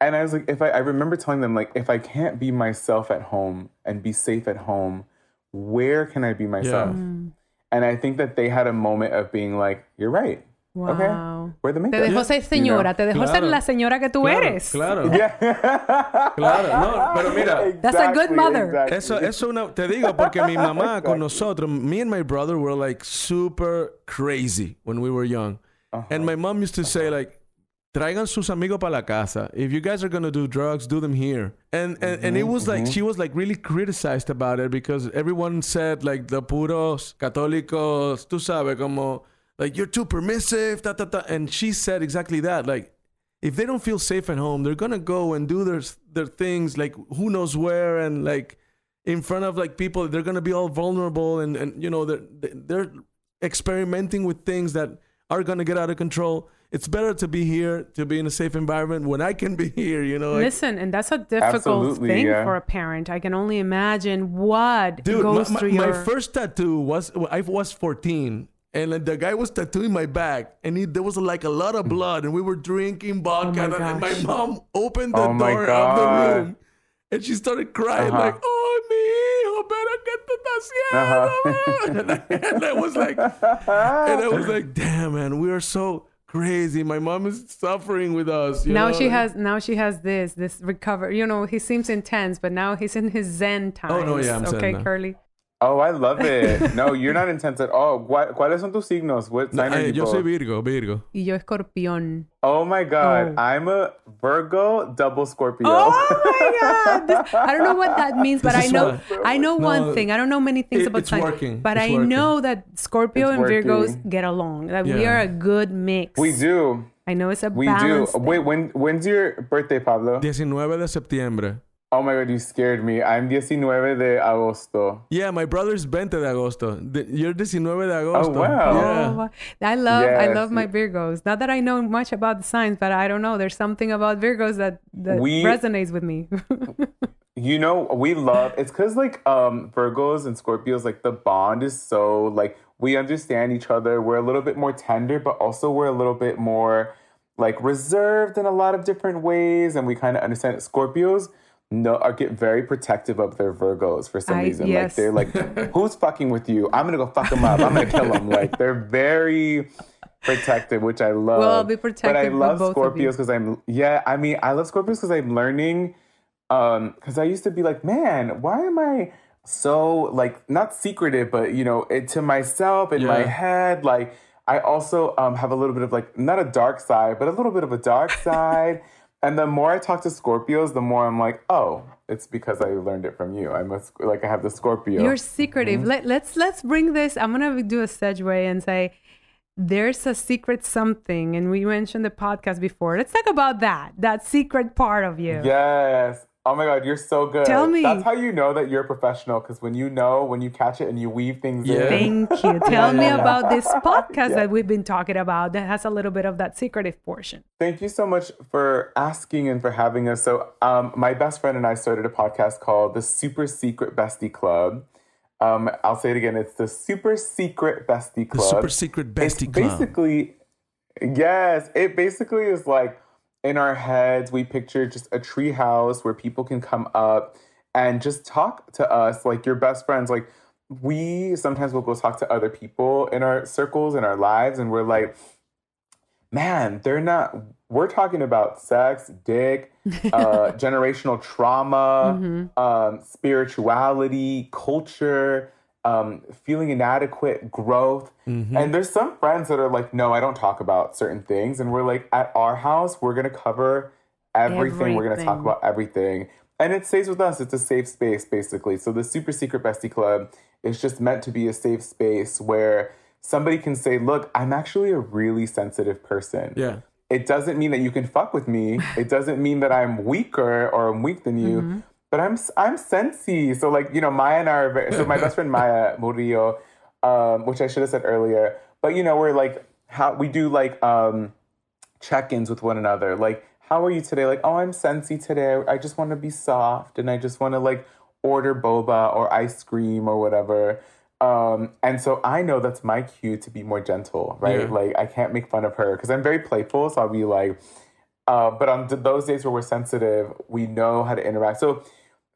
And I was like, if I, I remember telling them like, if I can't be myself at home and be safe at home, where can I be myself? Mm. And I think that they had a moment of being like, "You're right. Wow. Okay, Te makeup." dejó ser señora, te dejó ser Claro. la señora que tú Claro, eres. claro, Yeah. claro. No, pero mira, That's a good Exactly, mother. exactly. Eso, eso una, te digo porque mi mamá con nosotros, me and my brother were like super crazy when we were young. And my mom used to say like, traigan sus amigos para la casa. If you guys are gonna do drugs, do them here. And and, and it was like she was like really criticized about it because everyone said like the puros católicos, tú sabes, como like you're too permissive, ta ta ta. And she said exactly that. Like if they don't feel safe at home, they're gonna go and do their their things like who knows where and like in front of like people. They're gonna be all vulnerable and and you know they're they're experimenting with things that are gonna get out of control. It's better to be here, to be in a safe environment when I can be here. You know, like- Listen, and that's a difficult thing yeah. for a parent. I can only imagine what dude. goes my, my, through my your. first tattoo was I was 14. And then the guy was tattooing my back, and he, there was like a lot of blood, and we were drinking vodka. Oh my and my mom opened the Oh my door of the room, and she started crying Uh-huh. like, "Oh, mi hijo, pero que tú estás haciendo?" and, I, and I was like, and I was like, "Damn, man, we are so crazy. My mom is suffering with us." you now know? she has now she has this this recover. You know, he seems intense, but now he's in his zen time. Oh, no, yeah, I'm zen okay, now. Curly. Oh, I love it. No, you're not intense at all. ¿Cuál- ¿Cuáles son tus signos? What No, are eh, you yo soy both? Virgo, Virgo. Y yo escorpión. Oh my god, Oh. I'm a Virgo, double Scorpio. Oh my god! This- I don't know what that means, but I know why- I know No, one thing. I don't know many things it- about it's signs, working. but It's I working. know that Scorpio It's and Virgos working. get along. That we are a good mix. we do. I know it's a We do. balance. Wait, when when's your birthday, Pablo? 19 de septiembre. Oh my god, you scared me. I'm 19 de agosto. Yeah, my brother's 20 de agosto. The- You're 19 de agosto. Oh wow. Yeah. Oh, I love I love my Virgos. Not that I know much about the signs, but I don't know. There's something about Virgos that that We- resonates with me. You know, we love it's because like um Virgos and Scorpios, like the bond is so like we understand each other. We're a little bit more tender, but also we're a little bit more like reserved in a lot of different ways, and we kind of understand Scorpios. No, are get very protective of their Virgos for some I- reason. yes. Like they're like, "Who's fucking with you? I'm gonna go fuck them up. I'm gonna kill them." Like they're very protective, which I love. Well, I'll be But I protective with love both of. Scorpios because I'm yeah. I mean, I love Scorpios because I'm learning. Um, because I used to be like, man, why am I so like not secretive, but you know, it, to myself in my head, like. I also um, have a little bit of like not a dark side, but a little bit of a dark side. And the more I talk to Scorpios, the more I'm like, oh, it's because I learned it from you. I must like I have the Scorpio. You're secretive. Mm-hmm. Let, let's let's bring this. I'm gonna do a segue and say there's a secret something, and we mentioned the podcast before. Let's talk about that. That secret part of you. Yes. Oh my God, you're so good. Tell me. That's how you know that you're a professional because when you know, when you catch it and you weave things Yeah. in. Thank you. Tell me yeah. about this podcast that we've been talking about that has a little bit of that secretive portion. Thank you so much for asking and for having us. So, um, my best friend and I started a podcast called the Super Secret Bestie Club. Um, I'll say it again. It's the Super Secret Bestie Club. The Club. super secret bestie it's club. basically yes it basically is like in our heads we picture just a tree house where people can come up and just talk to us like your best friends. Like we sometimes will go talk to other people in our circles in our lives and we're like man they're not we're talking about sex dick uh, generational trauma um, spirituality culture um, feeling inadequate growth. And there's some friends that are like no i don't talk about certain things. And we're like at our house we're going to cover everything, we're going to talk about everything. And it stays with us. It's a safe space basically. So the super secret bestie club is just meant to be a safe space where somebody can say look i'm actually a really sensitive person. Yeah. it doesn't mean that you can fuck with me. It doesn't mean that I'm weaker or I'm weak than you. Mm-hmm. But I'm I'm sensy. So like you know, Maya and I are very, so my best friend Maya Murillo, um, which I should have said earlier. But you know, we're like how we do like um, check-ins with one another. Like, how are you today? Like, oh, I'm sensy today. I just want to be soft and I just want to like order boba or ice cream or whatever. Um, and so I know that's my cue to be more gentle, right? Yeah. Like I can't make fun of her because I'm very playful. So I'll be like, uh, but on th- those days where we're sensitive, we know how to interact. So,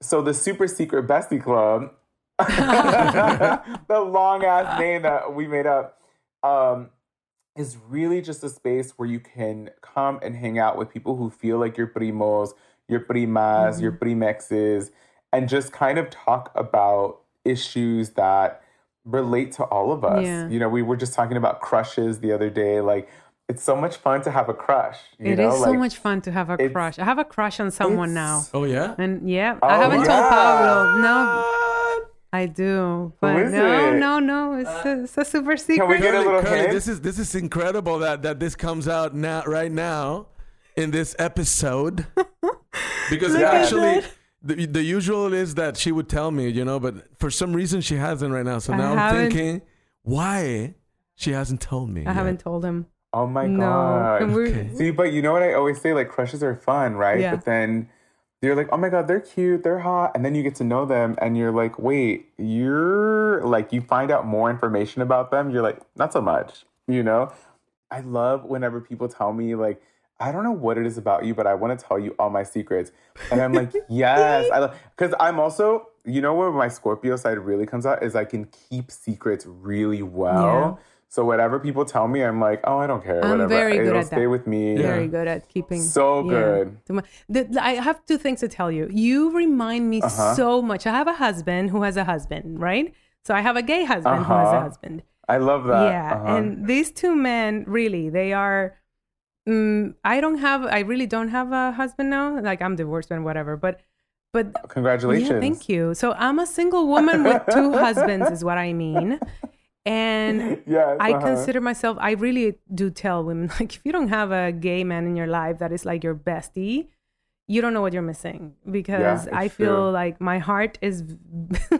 so the super secret bestie club, the long ass name that we made up, um, is really just a space where you can come and hang out with people who feel like your primos, your primas, your primexes, and just kind of talk about issues that relate to all of us. Yeah. You know, we were just talking about crushes the other day. Like, it's so much fun to have a crush. You It is know? so Like, much fun to have a crush. I have a crush on someone now. Oh yeah. And yeah, Oh, I haven't told yeah. Pablo. No, I do. But is no, it? no, no. It's, a, it's a super secret. we get a little Curly, hint? this is this is incredible that that this comes out now right now in this episode because Look at actually that. the, the usual is that she would tell me you know but for some reason she hasn't right now so now I'm thinking why She hasn't told me. I haven't told him. Oh my no. god. And we're, Okay. See, but you know what I always say? Like crushes are fun, right? Yeah. But then you're like, oh my god, they're cute, they're hot, and then you get to know them, and you're like, wait, you're like, you find out more information about them. You're like, not so much, you know. I love whenever people tell me like. I don't know what it is about you, but I want to tell you all my secrets. And I'm like, yes, I because I'm also, you know, where my Scorpio side really comes out is I can keep secrets really well. Yeah. So whatever people tell me, I'm like, oh, I don't care. I'm whatever. very good It'll at stay that. with me. very good at keeping. So good. To my- the- I have two things to tell you. You remind me Uh-huh. so much. I have a husband who has a husband, right? So I have a gay husband who has a Uh-huh. husband. I love that. yeah, Uh-huh. and these two men, really, they are. Mm, I don't have. I really don't have a husband now. Like I'm divorced and whatever. But, but Congratulations. yeah, thank you. So I'm a single woman with two husbands, is what I mean. And Yes. I uh-huh. consider myself, I really do tell women, like, if you don't have a gay man in your life that is like your bestie, you don't know what you're missing because Yeah, I feel true. like my heart is.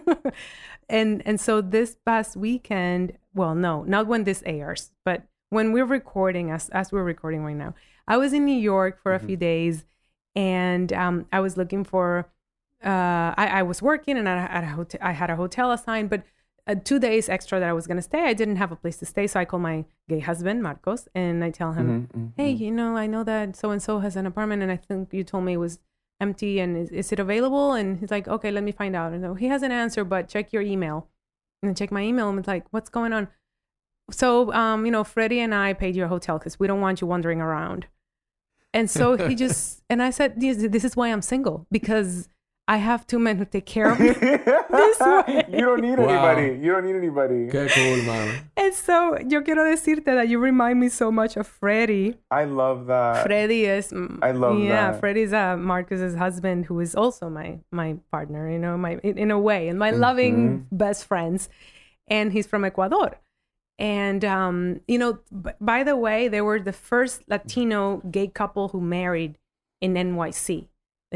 and and so this past weekend, well, no, not when this airs, but when we're recording, as, as we're recording right now, I was in New York for Mm-hmm. a few days and um, I was looking for, uh, I, I was working and I had a hotel, I had a hotel assigned, but uh, two days extra that I was going to stay, I didn't have a place to stay. So I call my gay husband, Marcos, and I tell him, Mhm, mhm, hey, you know, I know that so and so has an apartment and I think you told me it was empty and is, is it available? And he's like, okay, let me find out. And so he has an answer, but check your email. And I check my email and it's like, what's going on? So, um, you know, Freddie and I paid your hotel because we don't want you wandering around. And so he just, and I said, this, this is why I'm single because I have two men who take care of me. way. you don't need Wow. anybody. You don't need anybody. Okay, cool, man. And so yo quiero decirte that you remind me so much of Freddie. I love that. Freddie is mm, I love yeah, that. Freddie's uh, Marcos's husband who is also my my partner, you know, my in, in a way, and my loving Mm-hmm. best friends. And he's from Ecuador. And um, you know, b- by the way, they were the first Latino gay couple who married in NYC,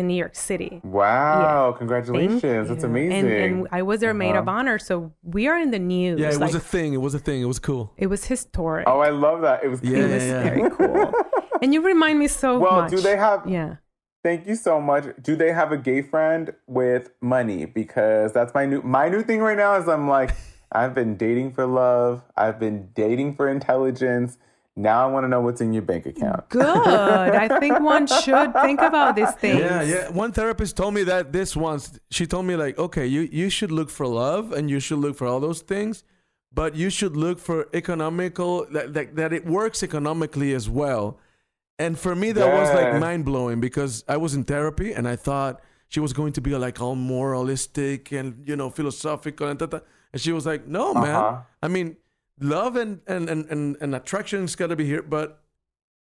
in New York City. Wow! Thank Congratulations. That's you. amazing. And, and I was their maid of Uh-huh. honor, so we are in the news. Yeah, it was a thing. It was a thing. It was cool. it was historic. oh, I love that. It was. Yeah, it was yeah. very cool. and you remind me so Well, much. do they have? Yeah. Thank you so much. Do they have a gay friend with money? Because that's my new my new thing right now. Is I'm like, I've been dating for love. I've been dating for intelligence. Now I want to know what's in your bank account. Good. I think one should think about these things. Yeah, yeah. One therapist told me that this once. She told me like, okay, you you should look for love and you should look for all those things, but you should look for economical that that, that it works economically as well. And for me, that was like mind blowing because I was in therapy and I thought she was going to be like all moralistic and you know philosophical and that. And she was like, no, man. Uh-huh. I mean, love and and and and, and attraction is gotta be here, but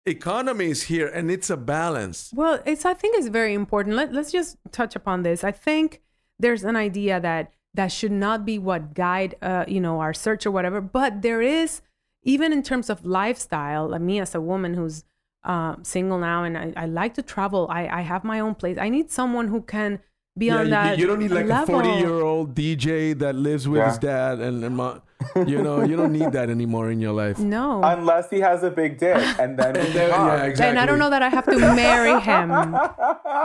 economy is here and it's a balance. Well, it's I think it's very important. Let, let's just touch upon this. I think there's an idea that that should not be what guide uh, you know our search or whatever, but there is even in terms of lifestyle. Like me as a woman who's uh, single now and I, I like to travel. I, I have my own place. I need someone who can be on you, that. you don't need like level. a 40 year old DJ that lives with Yeah. his dad and, and mo- you know, you don't need that anymore in your life. No. Unless he has a big dick, and then we Then- yeah, exactly. And I don't know that I have to marry him.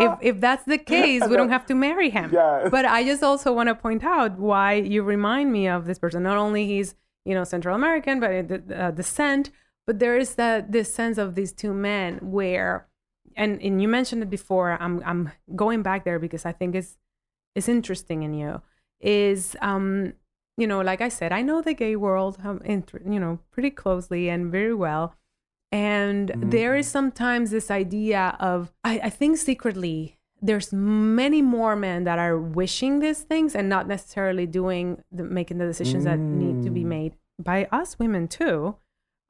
if if that's the case, we don't have to marry him. Yes. But I just also want to point out why you remind me of this person. Not only he's you know Central American, but uh, descent. But there is that this sense of these two men where, and and you mentioned it before. I'm I'm going back there because I think it's it's interesting in you. Is um you know like I said, I know the gay world um, you know pretty closely and very well. And there is sometimes this idea of, I, I think secretly, there's many more men that are wishing these things and not necessarily doing the, making the decisions that need to be made by us women too,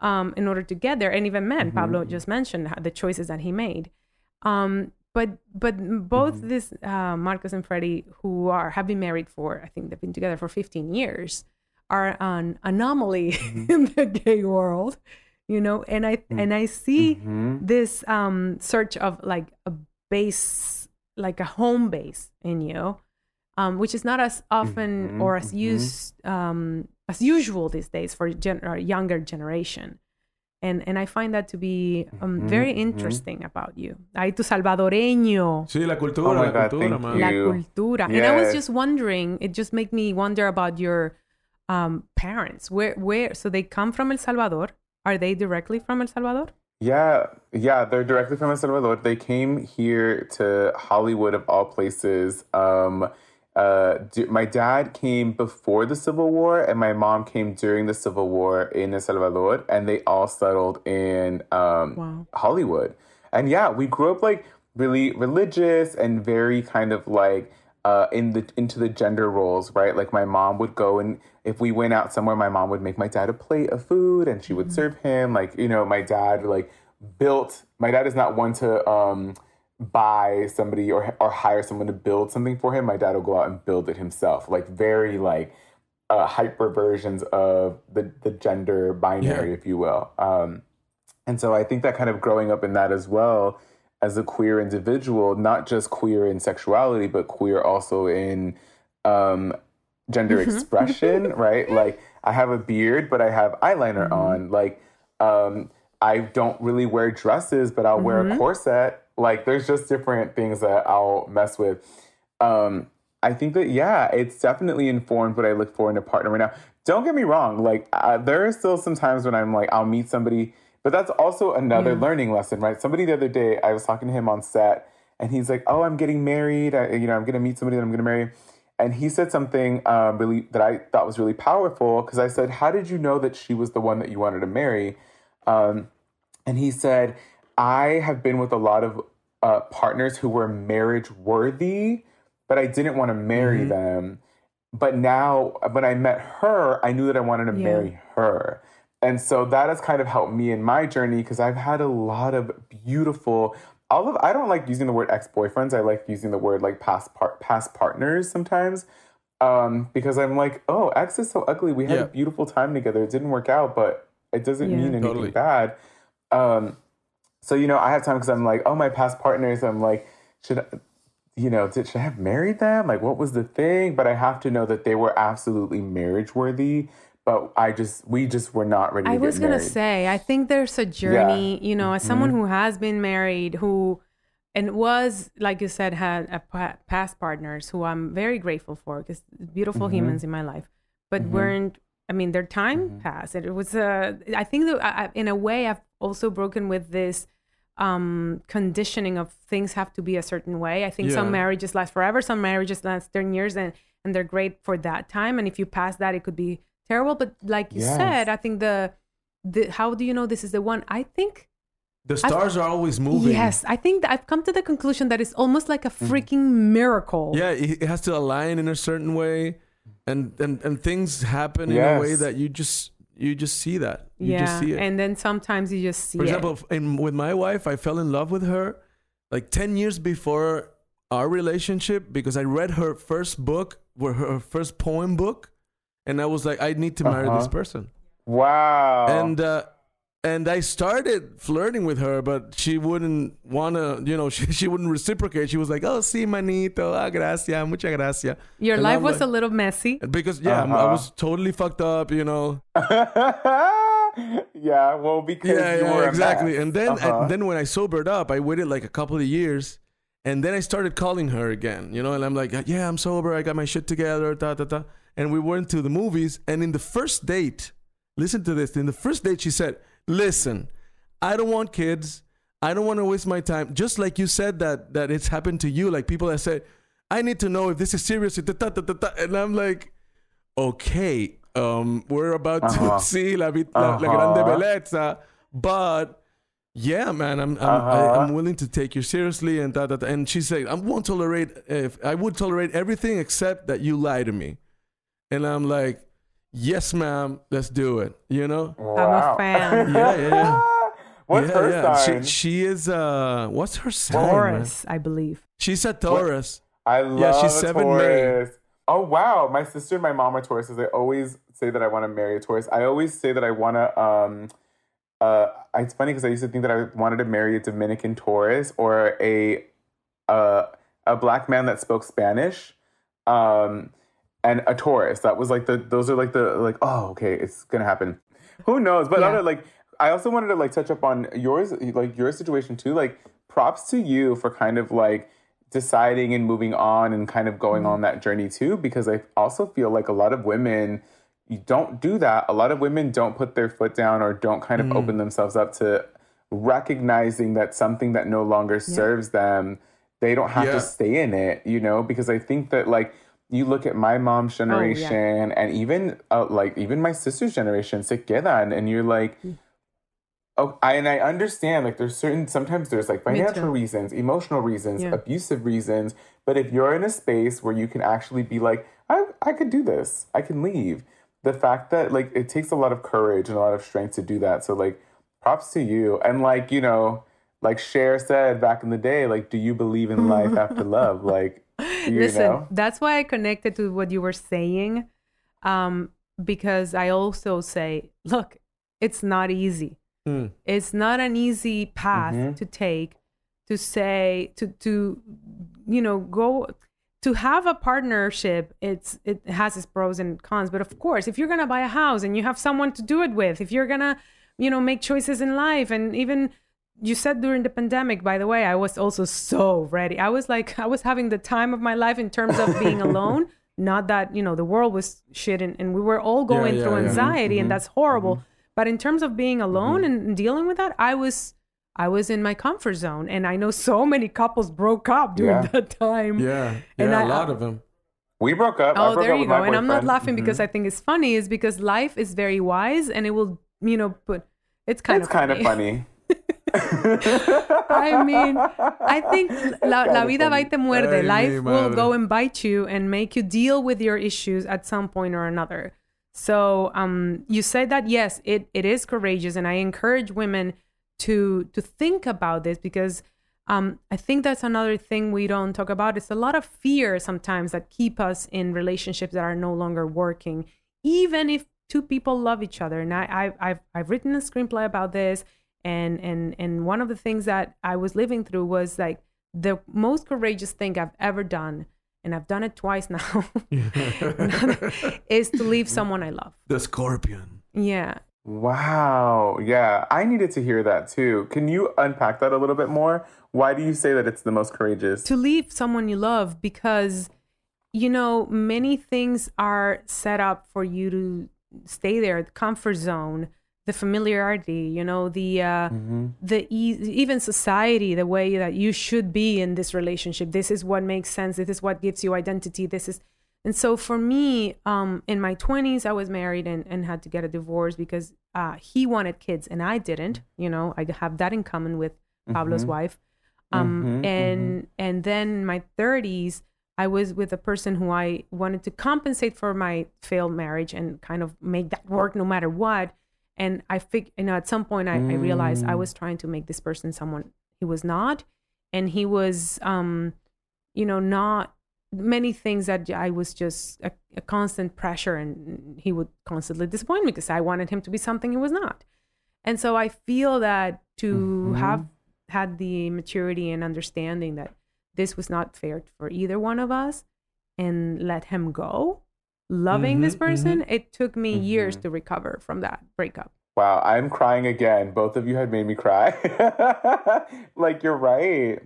um, in order to get there. And even men, Pablo just mentioned the choices that he made. Um, but but both this uh, Marcos and Freddie, who are have been married for, I think they've been together for 15 years, are an anomaly in the gay world you know? And i and i see this um search of like a base like a home base in you um, which is not as often Mhm, or as mhm. used um, as usual these days for gen- younger generation. And, and I find that to be um, Mhm, very mhm. interesting about you. Ay, tu salvadoreño. Sí, la cultura, Oh my la God, cultura, man. La you. cultura. And I was just wondering, it just made me wonder about your um, parents. Where, where, so they come from El Salvador. Are they directly from El Salvador? Yeah, yeah, they're directly from El Salvador. They came here to Hollywood of all places. Um, uh, my dad came before the Civil War, and my mom came during the Civil War in El Salvador, and they all settled in um, Wow. Hollywood. And yeah, we grew up like really religious and very kind of like uh, in the into the gender roles, right? Like my mom would go and if we went out somewhere, my mom would make my dad a plate of food and she would serve him. Like you know, my dad like built. My dad is not one to um, buy somebody or or hire someone to build something for him. My dad will go out and build it himself. Like very like uh, hyper versions of the the gender binary, Yeah. if you will. Um, and so I think that kind of growing up in that as well as a queer individual, not just queer in sexuality, but queer also in um, gender expression, right? Like I have a beard, but I have eyeliner on. Like um, I don't really wear dresses, but I'll wear a corset. Like there's just different things that I'll mess with. Um, I think that yeah, it's definitely informed what I look for in a partner right now. Don't get me wrong, like uh, there are still some times when I'm like I'll meet somebody, but that's also another learning lesson, right? Somebody the other day, I was talking to him on set, and he's like, "Oh, I'm getting married. I, you know, I'm gonna meet somebody that I'm gonna marry." And he said something um, really that I thought was really powerful because I said, "How did you know that she was the one that you wanted to marry?" Um, and he said, I have been with a lot of uh, partners who were marriage worthy, but I didn't want to marry them. But now, when I met her, I knew that I wanted to Yeah. marry her. And so that has kind of helped me in my journey because I've had a lot of beautiful, all of, I don't like using the word ex boyfriends. I like using the word like past, part, past partners sometimes. Um, because I'm like, oh, ex is so ugly. We had Yeah. a beautiful time together. It didn't work out, but it doesn't Yeah. mean anything Totally. bad. Um, so you know, I have time because I'm like, oh, my past partners. I'm like, should I, you know, did, should I have married them? Like, what was the thing? But I have to know that they were absolutely marriage worthy. But I just, we just were not ready. To I was gonna married. say, I think there's a journey, you know, as someone mm-hmm. who has been married, who and was like you said had a past partners who I'm very grateful for because beautiful mm-hmm. humans in my life, but mm-hmm. weren't. I mean, their time passed. It was uh, I think that I, in a way I've also broken with this um conditioning of things have to be a certain way. I think some marriages last forever, some marriages last 10 years and and they're great for that time and if you pass that it could be terrible, but like you Yes. said, I think the the how do you know this is the one? I think The stars are always moving. yes, I think that I've come to the conclusion that it's almost like a Mm-hmm. freaking miracle. Yeah, it has to align in a certain way, and and and things happen in a way that you just you just see that. You yeah, just see it. and then sometimes you just see For example, f- in, with my wife, I fell in love with her like 10 years before our relationship because I read her first book, were her first poem book, and I was like, I need to marry this Uh-huh. person. Wow. And uh, and I started flirting with her, but she wouldn't want to, you know, she, she wouldn't reciprocate. She was like, oh, sí, manito, ah, gracias, muchas gracias. Your And life I'm was like- a little messy. Because, yeah, I'm- I Uh-huh. was totally fucked up, you know. yeah, well, because yeah, you yeah, were exactly. And then Uh-huh. and then when I sobered up, I waited like a couple of years, and then I started calling her again. You know, and I'm like, yeah, I'm sober. I got my shit together. Da da da. And we went to the movies, and in the first date, listen to this. In the first date, she said, "Listen, I don't want kids. I don't want to waste my time. Just like you said that that it's happened to you. Like people that say, I need to know if this is serious. da, da, da, da, da." And I'm like, okay, um, we're about Uh-huh. to see la, vi- la, la grande Uh-huh. bellezza, but yeah, man, I'm I'm, Uh-huh. I'm willing to take you seriously and that, that and she said I won't tolerate if I would tolerate everything except that you lie to me, and I'm like, yes, ma'am, let's do it. You know? I'm a fan. Yeah, yeah, yeah. What's yeah, her yeah. sign? She, she is uh, what's her sign? Taurus, I believe. She's a Taurus. I love Yeah, she's a seven May. Taurus. Oh wow, my sister and my mom are Tauruses. I always say that I want to marry a Taurus. I always say that I want to. Um, uh, it's funny because I used to think that I wanted to marry a Dominican Taurus or a uh, a black man that spoke Spanish. um, and a Taurus. That was like the those are like the like oh okay it's gonna happen. Who knows? But Yeah. other like I also wanted to like touch up on yours like your situation too. Like props to you for kind of like deciding and moving on and kind of going Mm-hmm. on that journey too because I also feel like a lot of women you don't do that. A lot of women don't put their foot down or don't kind of Mm. open themselves up to recognizing that something that no longer serves them, they don't have Yeah. to stay in it, you know? Because I think that like you look at my mom's generation and even uh, like even my sister's generation, se quedan, and you're like, oh, I, and I understand like there's certain sometimes there's like financial reasons, emotional reasons, Yeah. abusive reasons, but if you're in a space where you can actually be like, I I could do this, I can leave. The fact that like it takes a lot of courage and a lot of strength to do that. So like props to you. And like, you know, like Cher said back in the day, like, do you believe in life after love? Like, you Listen, know? that's why I connected to what you were saying, um, because I also say, look, it's not easy. Mm. It's not an easy path Mm-hmm. to take to say to to you know go to have a partnership it's it has its pros and cons but of course if you're going to buy a house and you have someone to do it with if you're going to you know make choices in life and even you said during the pandemic by the way i was also so ready i was like i was having the time of my life in terms of being alone not that you know the world was shit and, and we were all going yeah, through yeah. anxiety and that's horrible Mm-hmm. but in terms of being alone and dealing with that i was i was in my comfort zone and i know so many couples broke up during Yeah. that time Yeah, And yeah, I- a lot of them. We broke up. Oh, broke there up you go. And I'm not laughing because Mhm. I think it's funny. Is because life is very wise, and it will, you know, put. It's kind it's of kind of funny. I mean, I think la, la vida va y te muerde. Ay, Life will go and bite you and make you deal with your issues at some point or another. So, um, you said that yes, it, it is courageous, and I encourage women to to think about this because um, I think that's another thing we don't talk about. It's a lot of fear sometimes that keep us in relationships that are no longer working, even if two people love each other. And I, I've, I've, I've written a screenplay about this. And, and, and one of the things that I was living through was like the most courageous thing I've ever done. And I've done it twice now, is to leave someone I love. The scorpion. Yeah. Wow. Yeah. I needed to hear that too. Can you unpack that a little bit more? Why do you say that it's the most courageous? to leave someone you love because you know many things are set up for you to stay there the comfort zone the familiarity you know the uh the e- even society the way that you should be in this relationship. This is what makes sense. This is what gives you identity. This is and so for me um in my 20s i was married and, and had to get a divorce because uh he wanted kids and i didn't you know i have that in common with pablo's wife. Um Mhm, and and then in my 30s i was with a person who i wanted to compensate for my failed marriage and kind of make that work no matter what and i fig you know at some point I, I realized i was trying to make this person someone he was not. And he was um you know not many things that i was just a, a constant pressure and he would constantly disappoint me because i wanted him to be something he was not. And so i feel that to have had the maturity and understanding that this was not fair for either one of us and let him go loving this Mhm, person it took me years to recover from that breakup Wow. I'm crying again. Both of you had made me cry. like, you're right.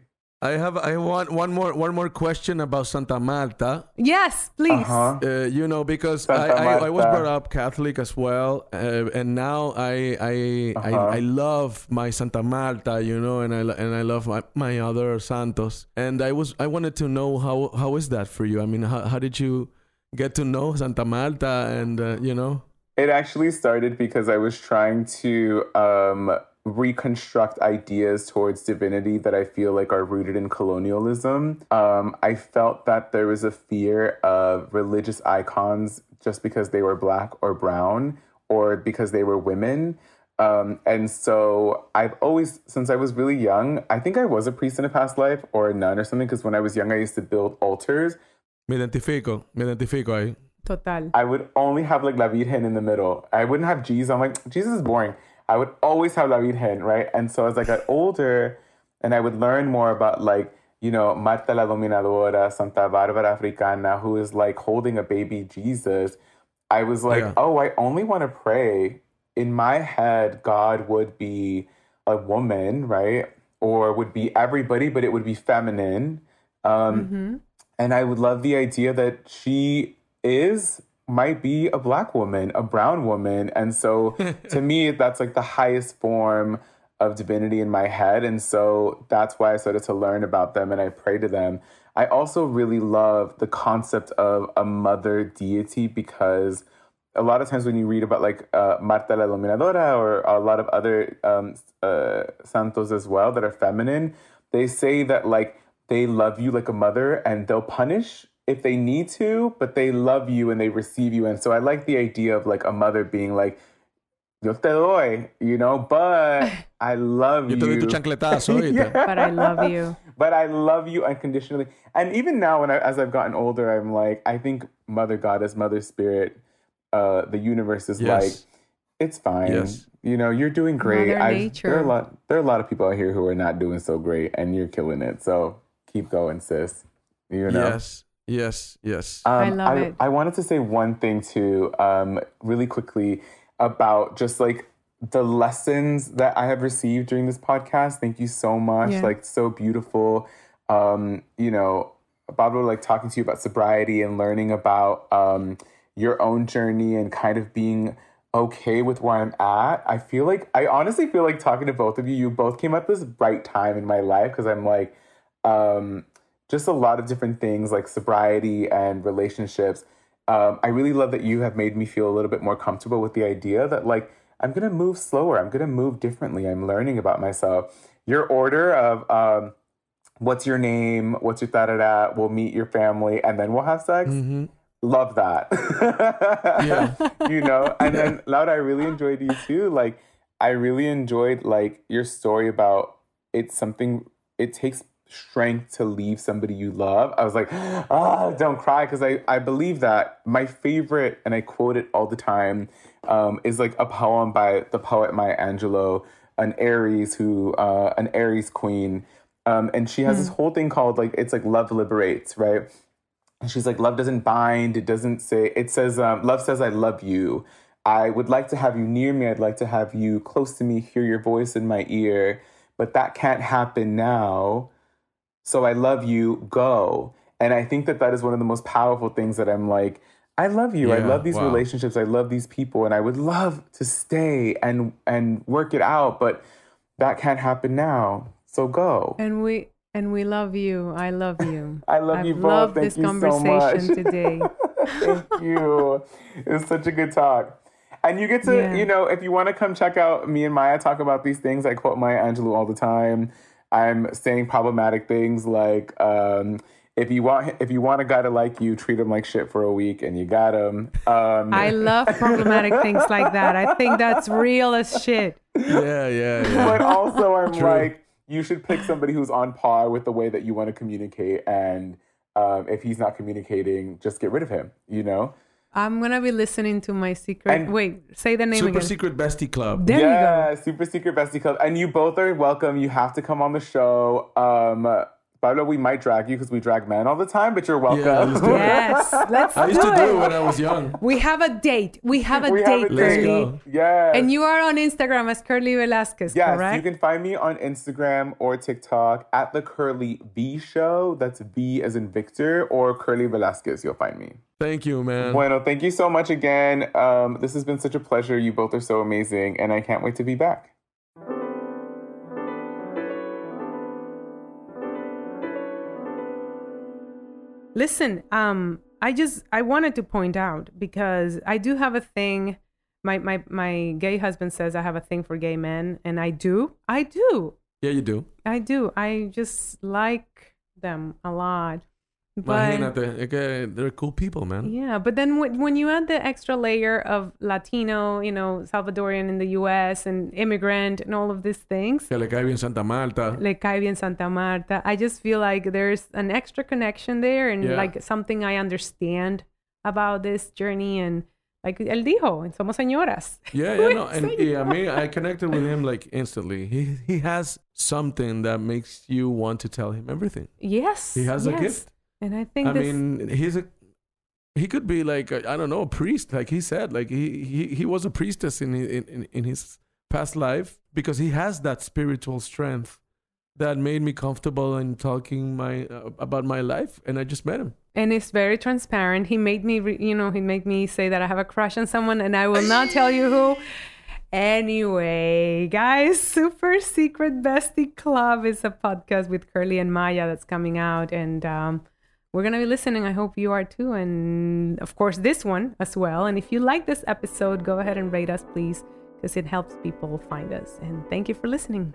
I have I want one more one more question about Santa Marta. yes please Uh-huh. Uh, you know, because I, I, I was brought up Catholic as well, uh, and now I I, Uh-huh. I I love my Santa Marta, you know, and I and I love my, my other santos. And I was I wanted to know how how is that for you? I mean, how how did you get to know Santa Marta, and uh, you know? It actually started because I was trying to um, reconstruct ideas towards divinity that I feel like are rooted in colonialism. Um, I felt that there was a fear of religious icons just because they were black or brown or because they were women. Um, and so I've always, since I was really young, I think I was a priest in a past life or a nun or something, because when I was young, I used to build altars. Me identifico, me identifico ahí. total I would only have like La Virgen in the middle. I wouldn't have Jesus. I'm like, Jesus is boring. I would always have La Virgen, right? And so as I got older and I would learn more about like, you know, Marta la Dominadora, Santa Barbara Africana, who is like holding a baby Jesus, I was like, Yeah. oh, I only want to pray. In my head, God would be a woman, right? Or would be everybody, but it would be feminine. Um, Mhm. And I would love the idea that she is, might be a black woman, a brown woman. And so to me, that's like the highest form of divinity in my head. And so that's why I started to learn about them and I pray to them. I also really love the concept of a mother deity because a lot of times when you read about like uh, Marta la Dominadora or a lot of other um, uh, santos as well that are feminine, they say that like they love you like a mother and they'll punish if they need to, but they love you and they receive you. And so I like the idea of like a mother being like, yo te doy, you know, but I love Yo you. te doy tu chancletazo. Yeah. But I love you. But I love you unconditionally. And even now, when I, as I've gotten older, I'm like, I think Mother Goddess, Mother Spirit, uh, the universe is Yes. like, it's fine. Yes. You know, you're doing great. Mother I've- Nature. There are a lot. There are a lot of people out here who are not doing so great, and you're killing it. So keep going, sis. You know. Yes, yes, yes. Um, I love I, it. I wanted to say one thing too, um, really quickly about just like the lessons that I have received during this podcast. Thank you so much. Yeah. Like so beautiful. Um, you know, Pablo, like talking to you about sobriety and learning about um, your own journey and kind of being okay with where I'm at. I feel like I honestly feel like talking to both of you. You both came at this right time in my life because I'm like, um, just a lot of different things like sobriety and relationships. Um, I really love that you have made me feel a little bit more comfortable with the idea that like I'm gonna move slower. I'm gonna move differently. I'm learning about myself. Your order of um, what's your name, what's your da da da, we'll meet your family, and then we'll have sex. Mhm. Love that. Yeah. you know, and then Laura, I really enjoyed you too. Like, I really enjoyed like your story about it's something. It takes strength to leave somebody you love. I was like, ah, don't cry because I I believe that. My favorite, and I quote it all the time, um, is like a poem by the poet Maya Angelou, an Aries who uh, an Aries queen. Um, and she has this whole thing called like it's like love liberates, right? And she's like, love doesn't bind. It doesn't say, it says, um, love says, I love you. I would like to have you near me. I'd like to have you close to me, hear your voice in my ear. But that can't happen now. So I love you, go. And I think that that is one of the most powerful things that I'm like, I love you. I love these wow. relationships. I love these people. And I would love to stay and, and work it out. But that can't happen now. So go. And we and we love you. I love you. I love I've you both. loved Thank this you so conversation much. today. Thank you. It was such a good talk. And you get to, Yeah. you know, if you want to come check out me and Maya talk about these things, I quote Maya Angelou all the time. I'm saying problematic things like, um, if you want, if you want a guy to like you, treat him like shit for a week, and you got him. Um, I love problematic things like that. I think that's real as shit. yeah, yeah, yeah. but also I'm True. like, you should pick somebody who's on par with the way that you want to communicate, and um, if he's not communicating, just get rid of him. You know. I'm gonna be listening to my secret. And- Wait, say the name Super again. Secret Bestie Club. There yeah, you go. Super Secret Bestie Club. And you both are welcome. You have to come on the show. Um, Pablo, we might drag you because we drag men all the time, but you're welcome. Yeah, let's do it. Yes, let's I used do to do it it. when I was young. We have a date. We have a We have date, a Curly. Yes. And you are on Instagram as Curly Velasquez, Yes, correct? you can find me on Instagram or TikTok at the Curly V Show. That's V as in Victor or Curly Velasquez. You'll find me. Thank you, man. Bueno, thank you so much again. Um, this has been such a pleasure. You both are so amazing, and I can't wait to be back. Listen, um, I just I wanted to point out because I do have a thing. My my my gay husband says I have a thing for gay men, and I do. I do. Yeah, you do. I do. I just like them a lot. But Imagínate, es que they're cool people, man. yeah, but then when, when you add the extra layer of Latino, you know, Salvadorian in the U.S. and immigrant and all of these things, Que le cae bien Santa Marta. Le cae bien Santa Marta. I just feel like there's an extra connection there and Yeah. like something I understand about this journey and like él dijo, somos señoras. Yeah, yeah, no, and yeah, I mean, I connected with him like instantly. He he has something that makes you want to tell him everything. Yes. He has yes. a gift. And I think I this, mean, he's a he could be like I don't know a priest, like he said, like he he, he was a priestess in, in in in his past life because he has that spiritual strength that made me comfortable in talking my uh, about my life, and I just met him. and it's very transparent. He made me, re- you know, he made me say that I have a crush on someone, and I will not tell you who. Anyway, guys, Super Secret Bestie Club is a podcast with Curly and Maya that's coming out, and um, we're gonna be listening. I hope you are too, and of course this one as well. And if you like this episode, go ahead and rate us, please, because it helps people find us. And thank you for listening.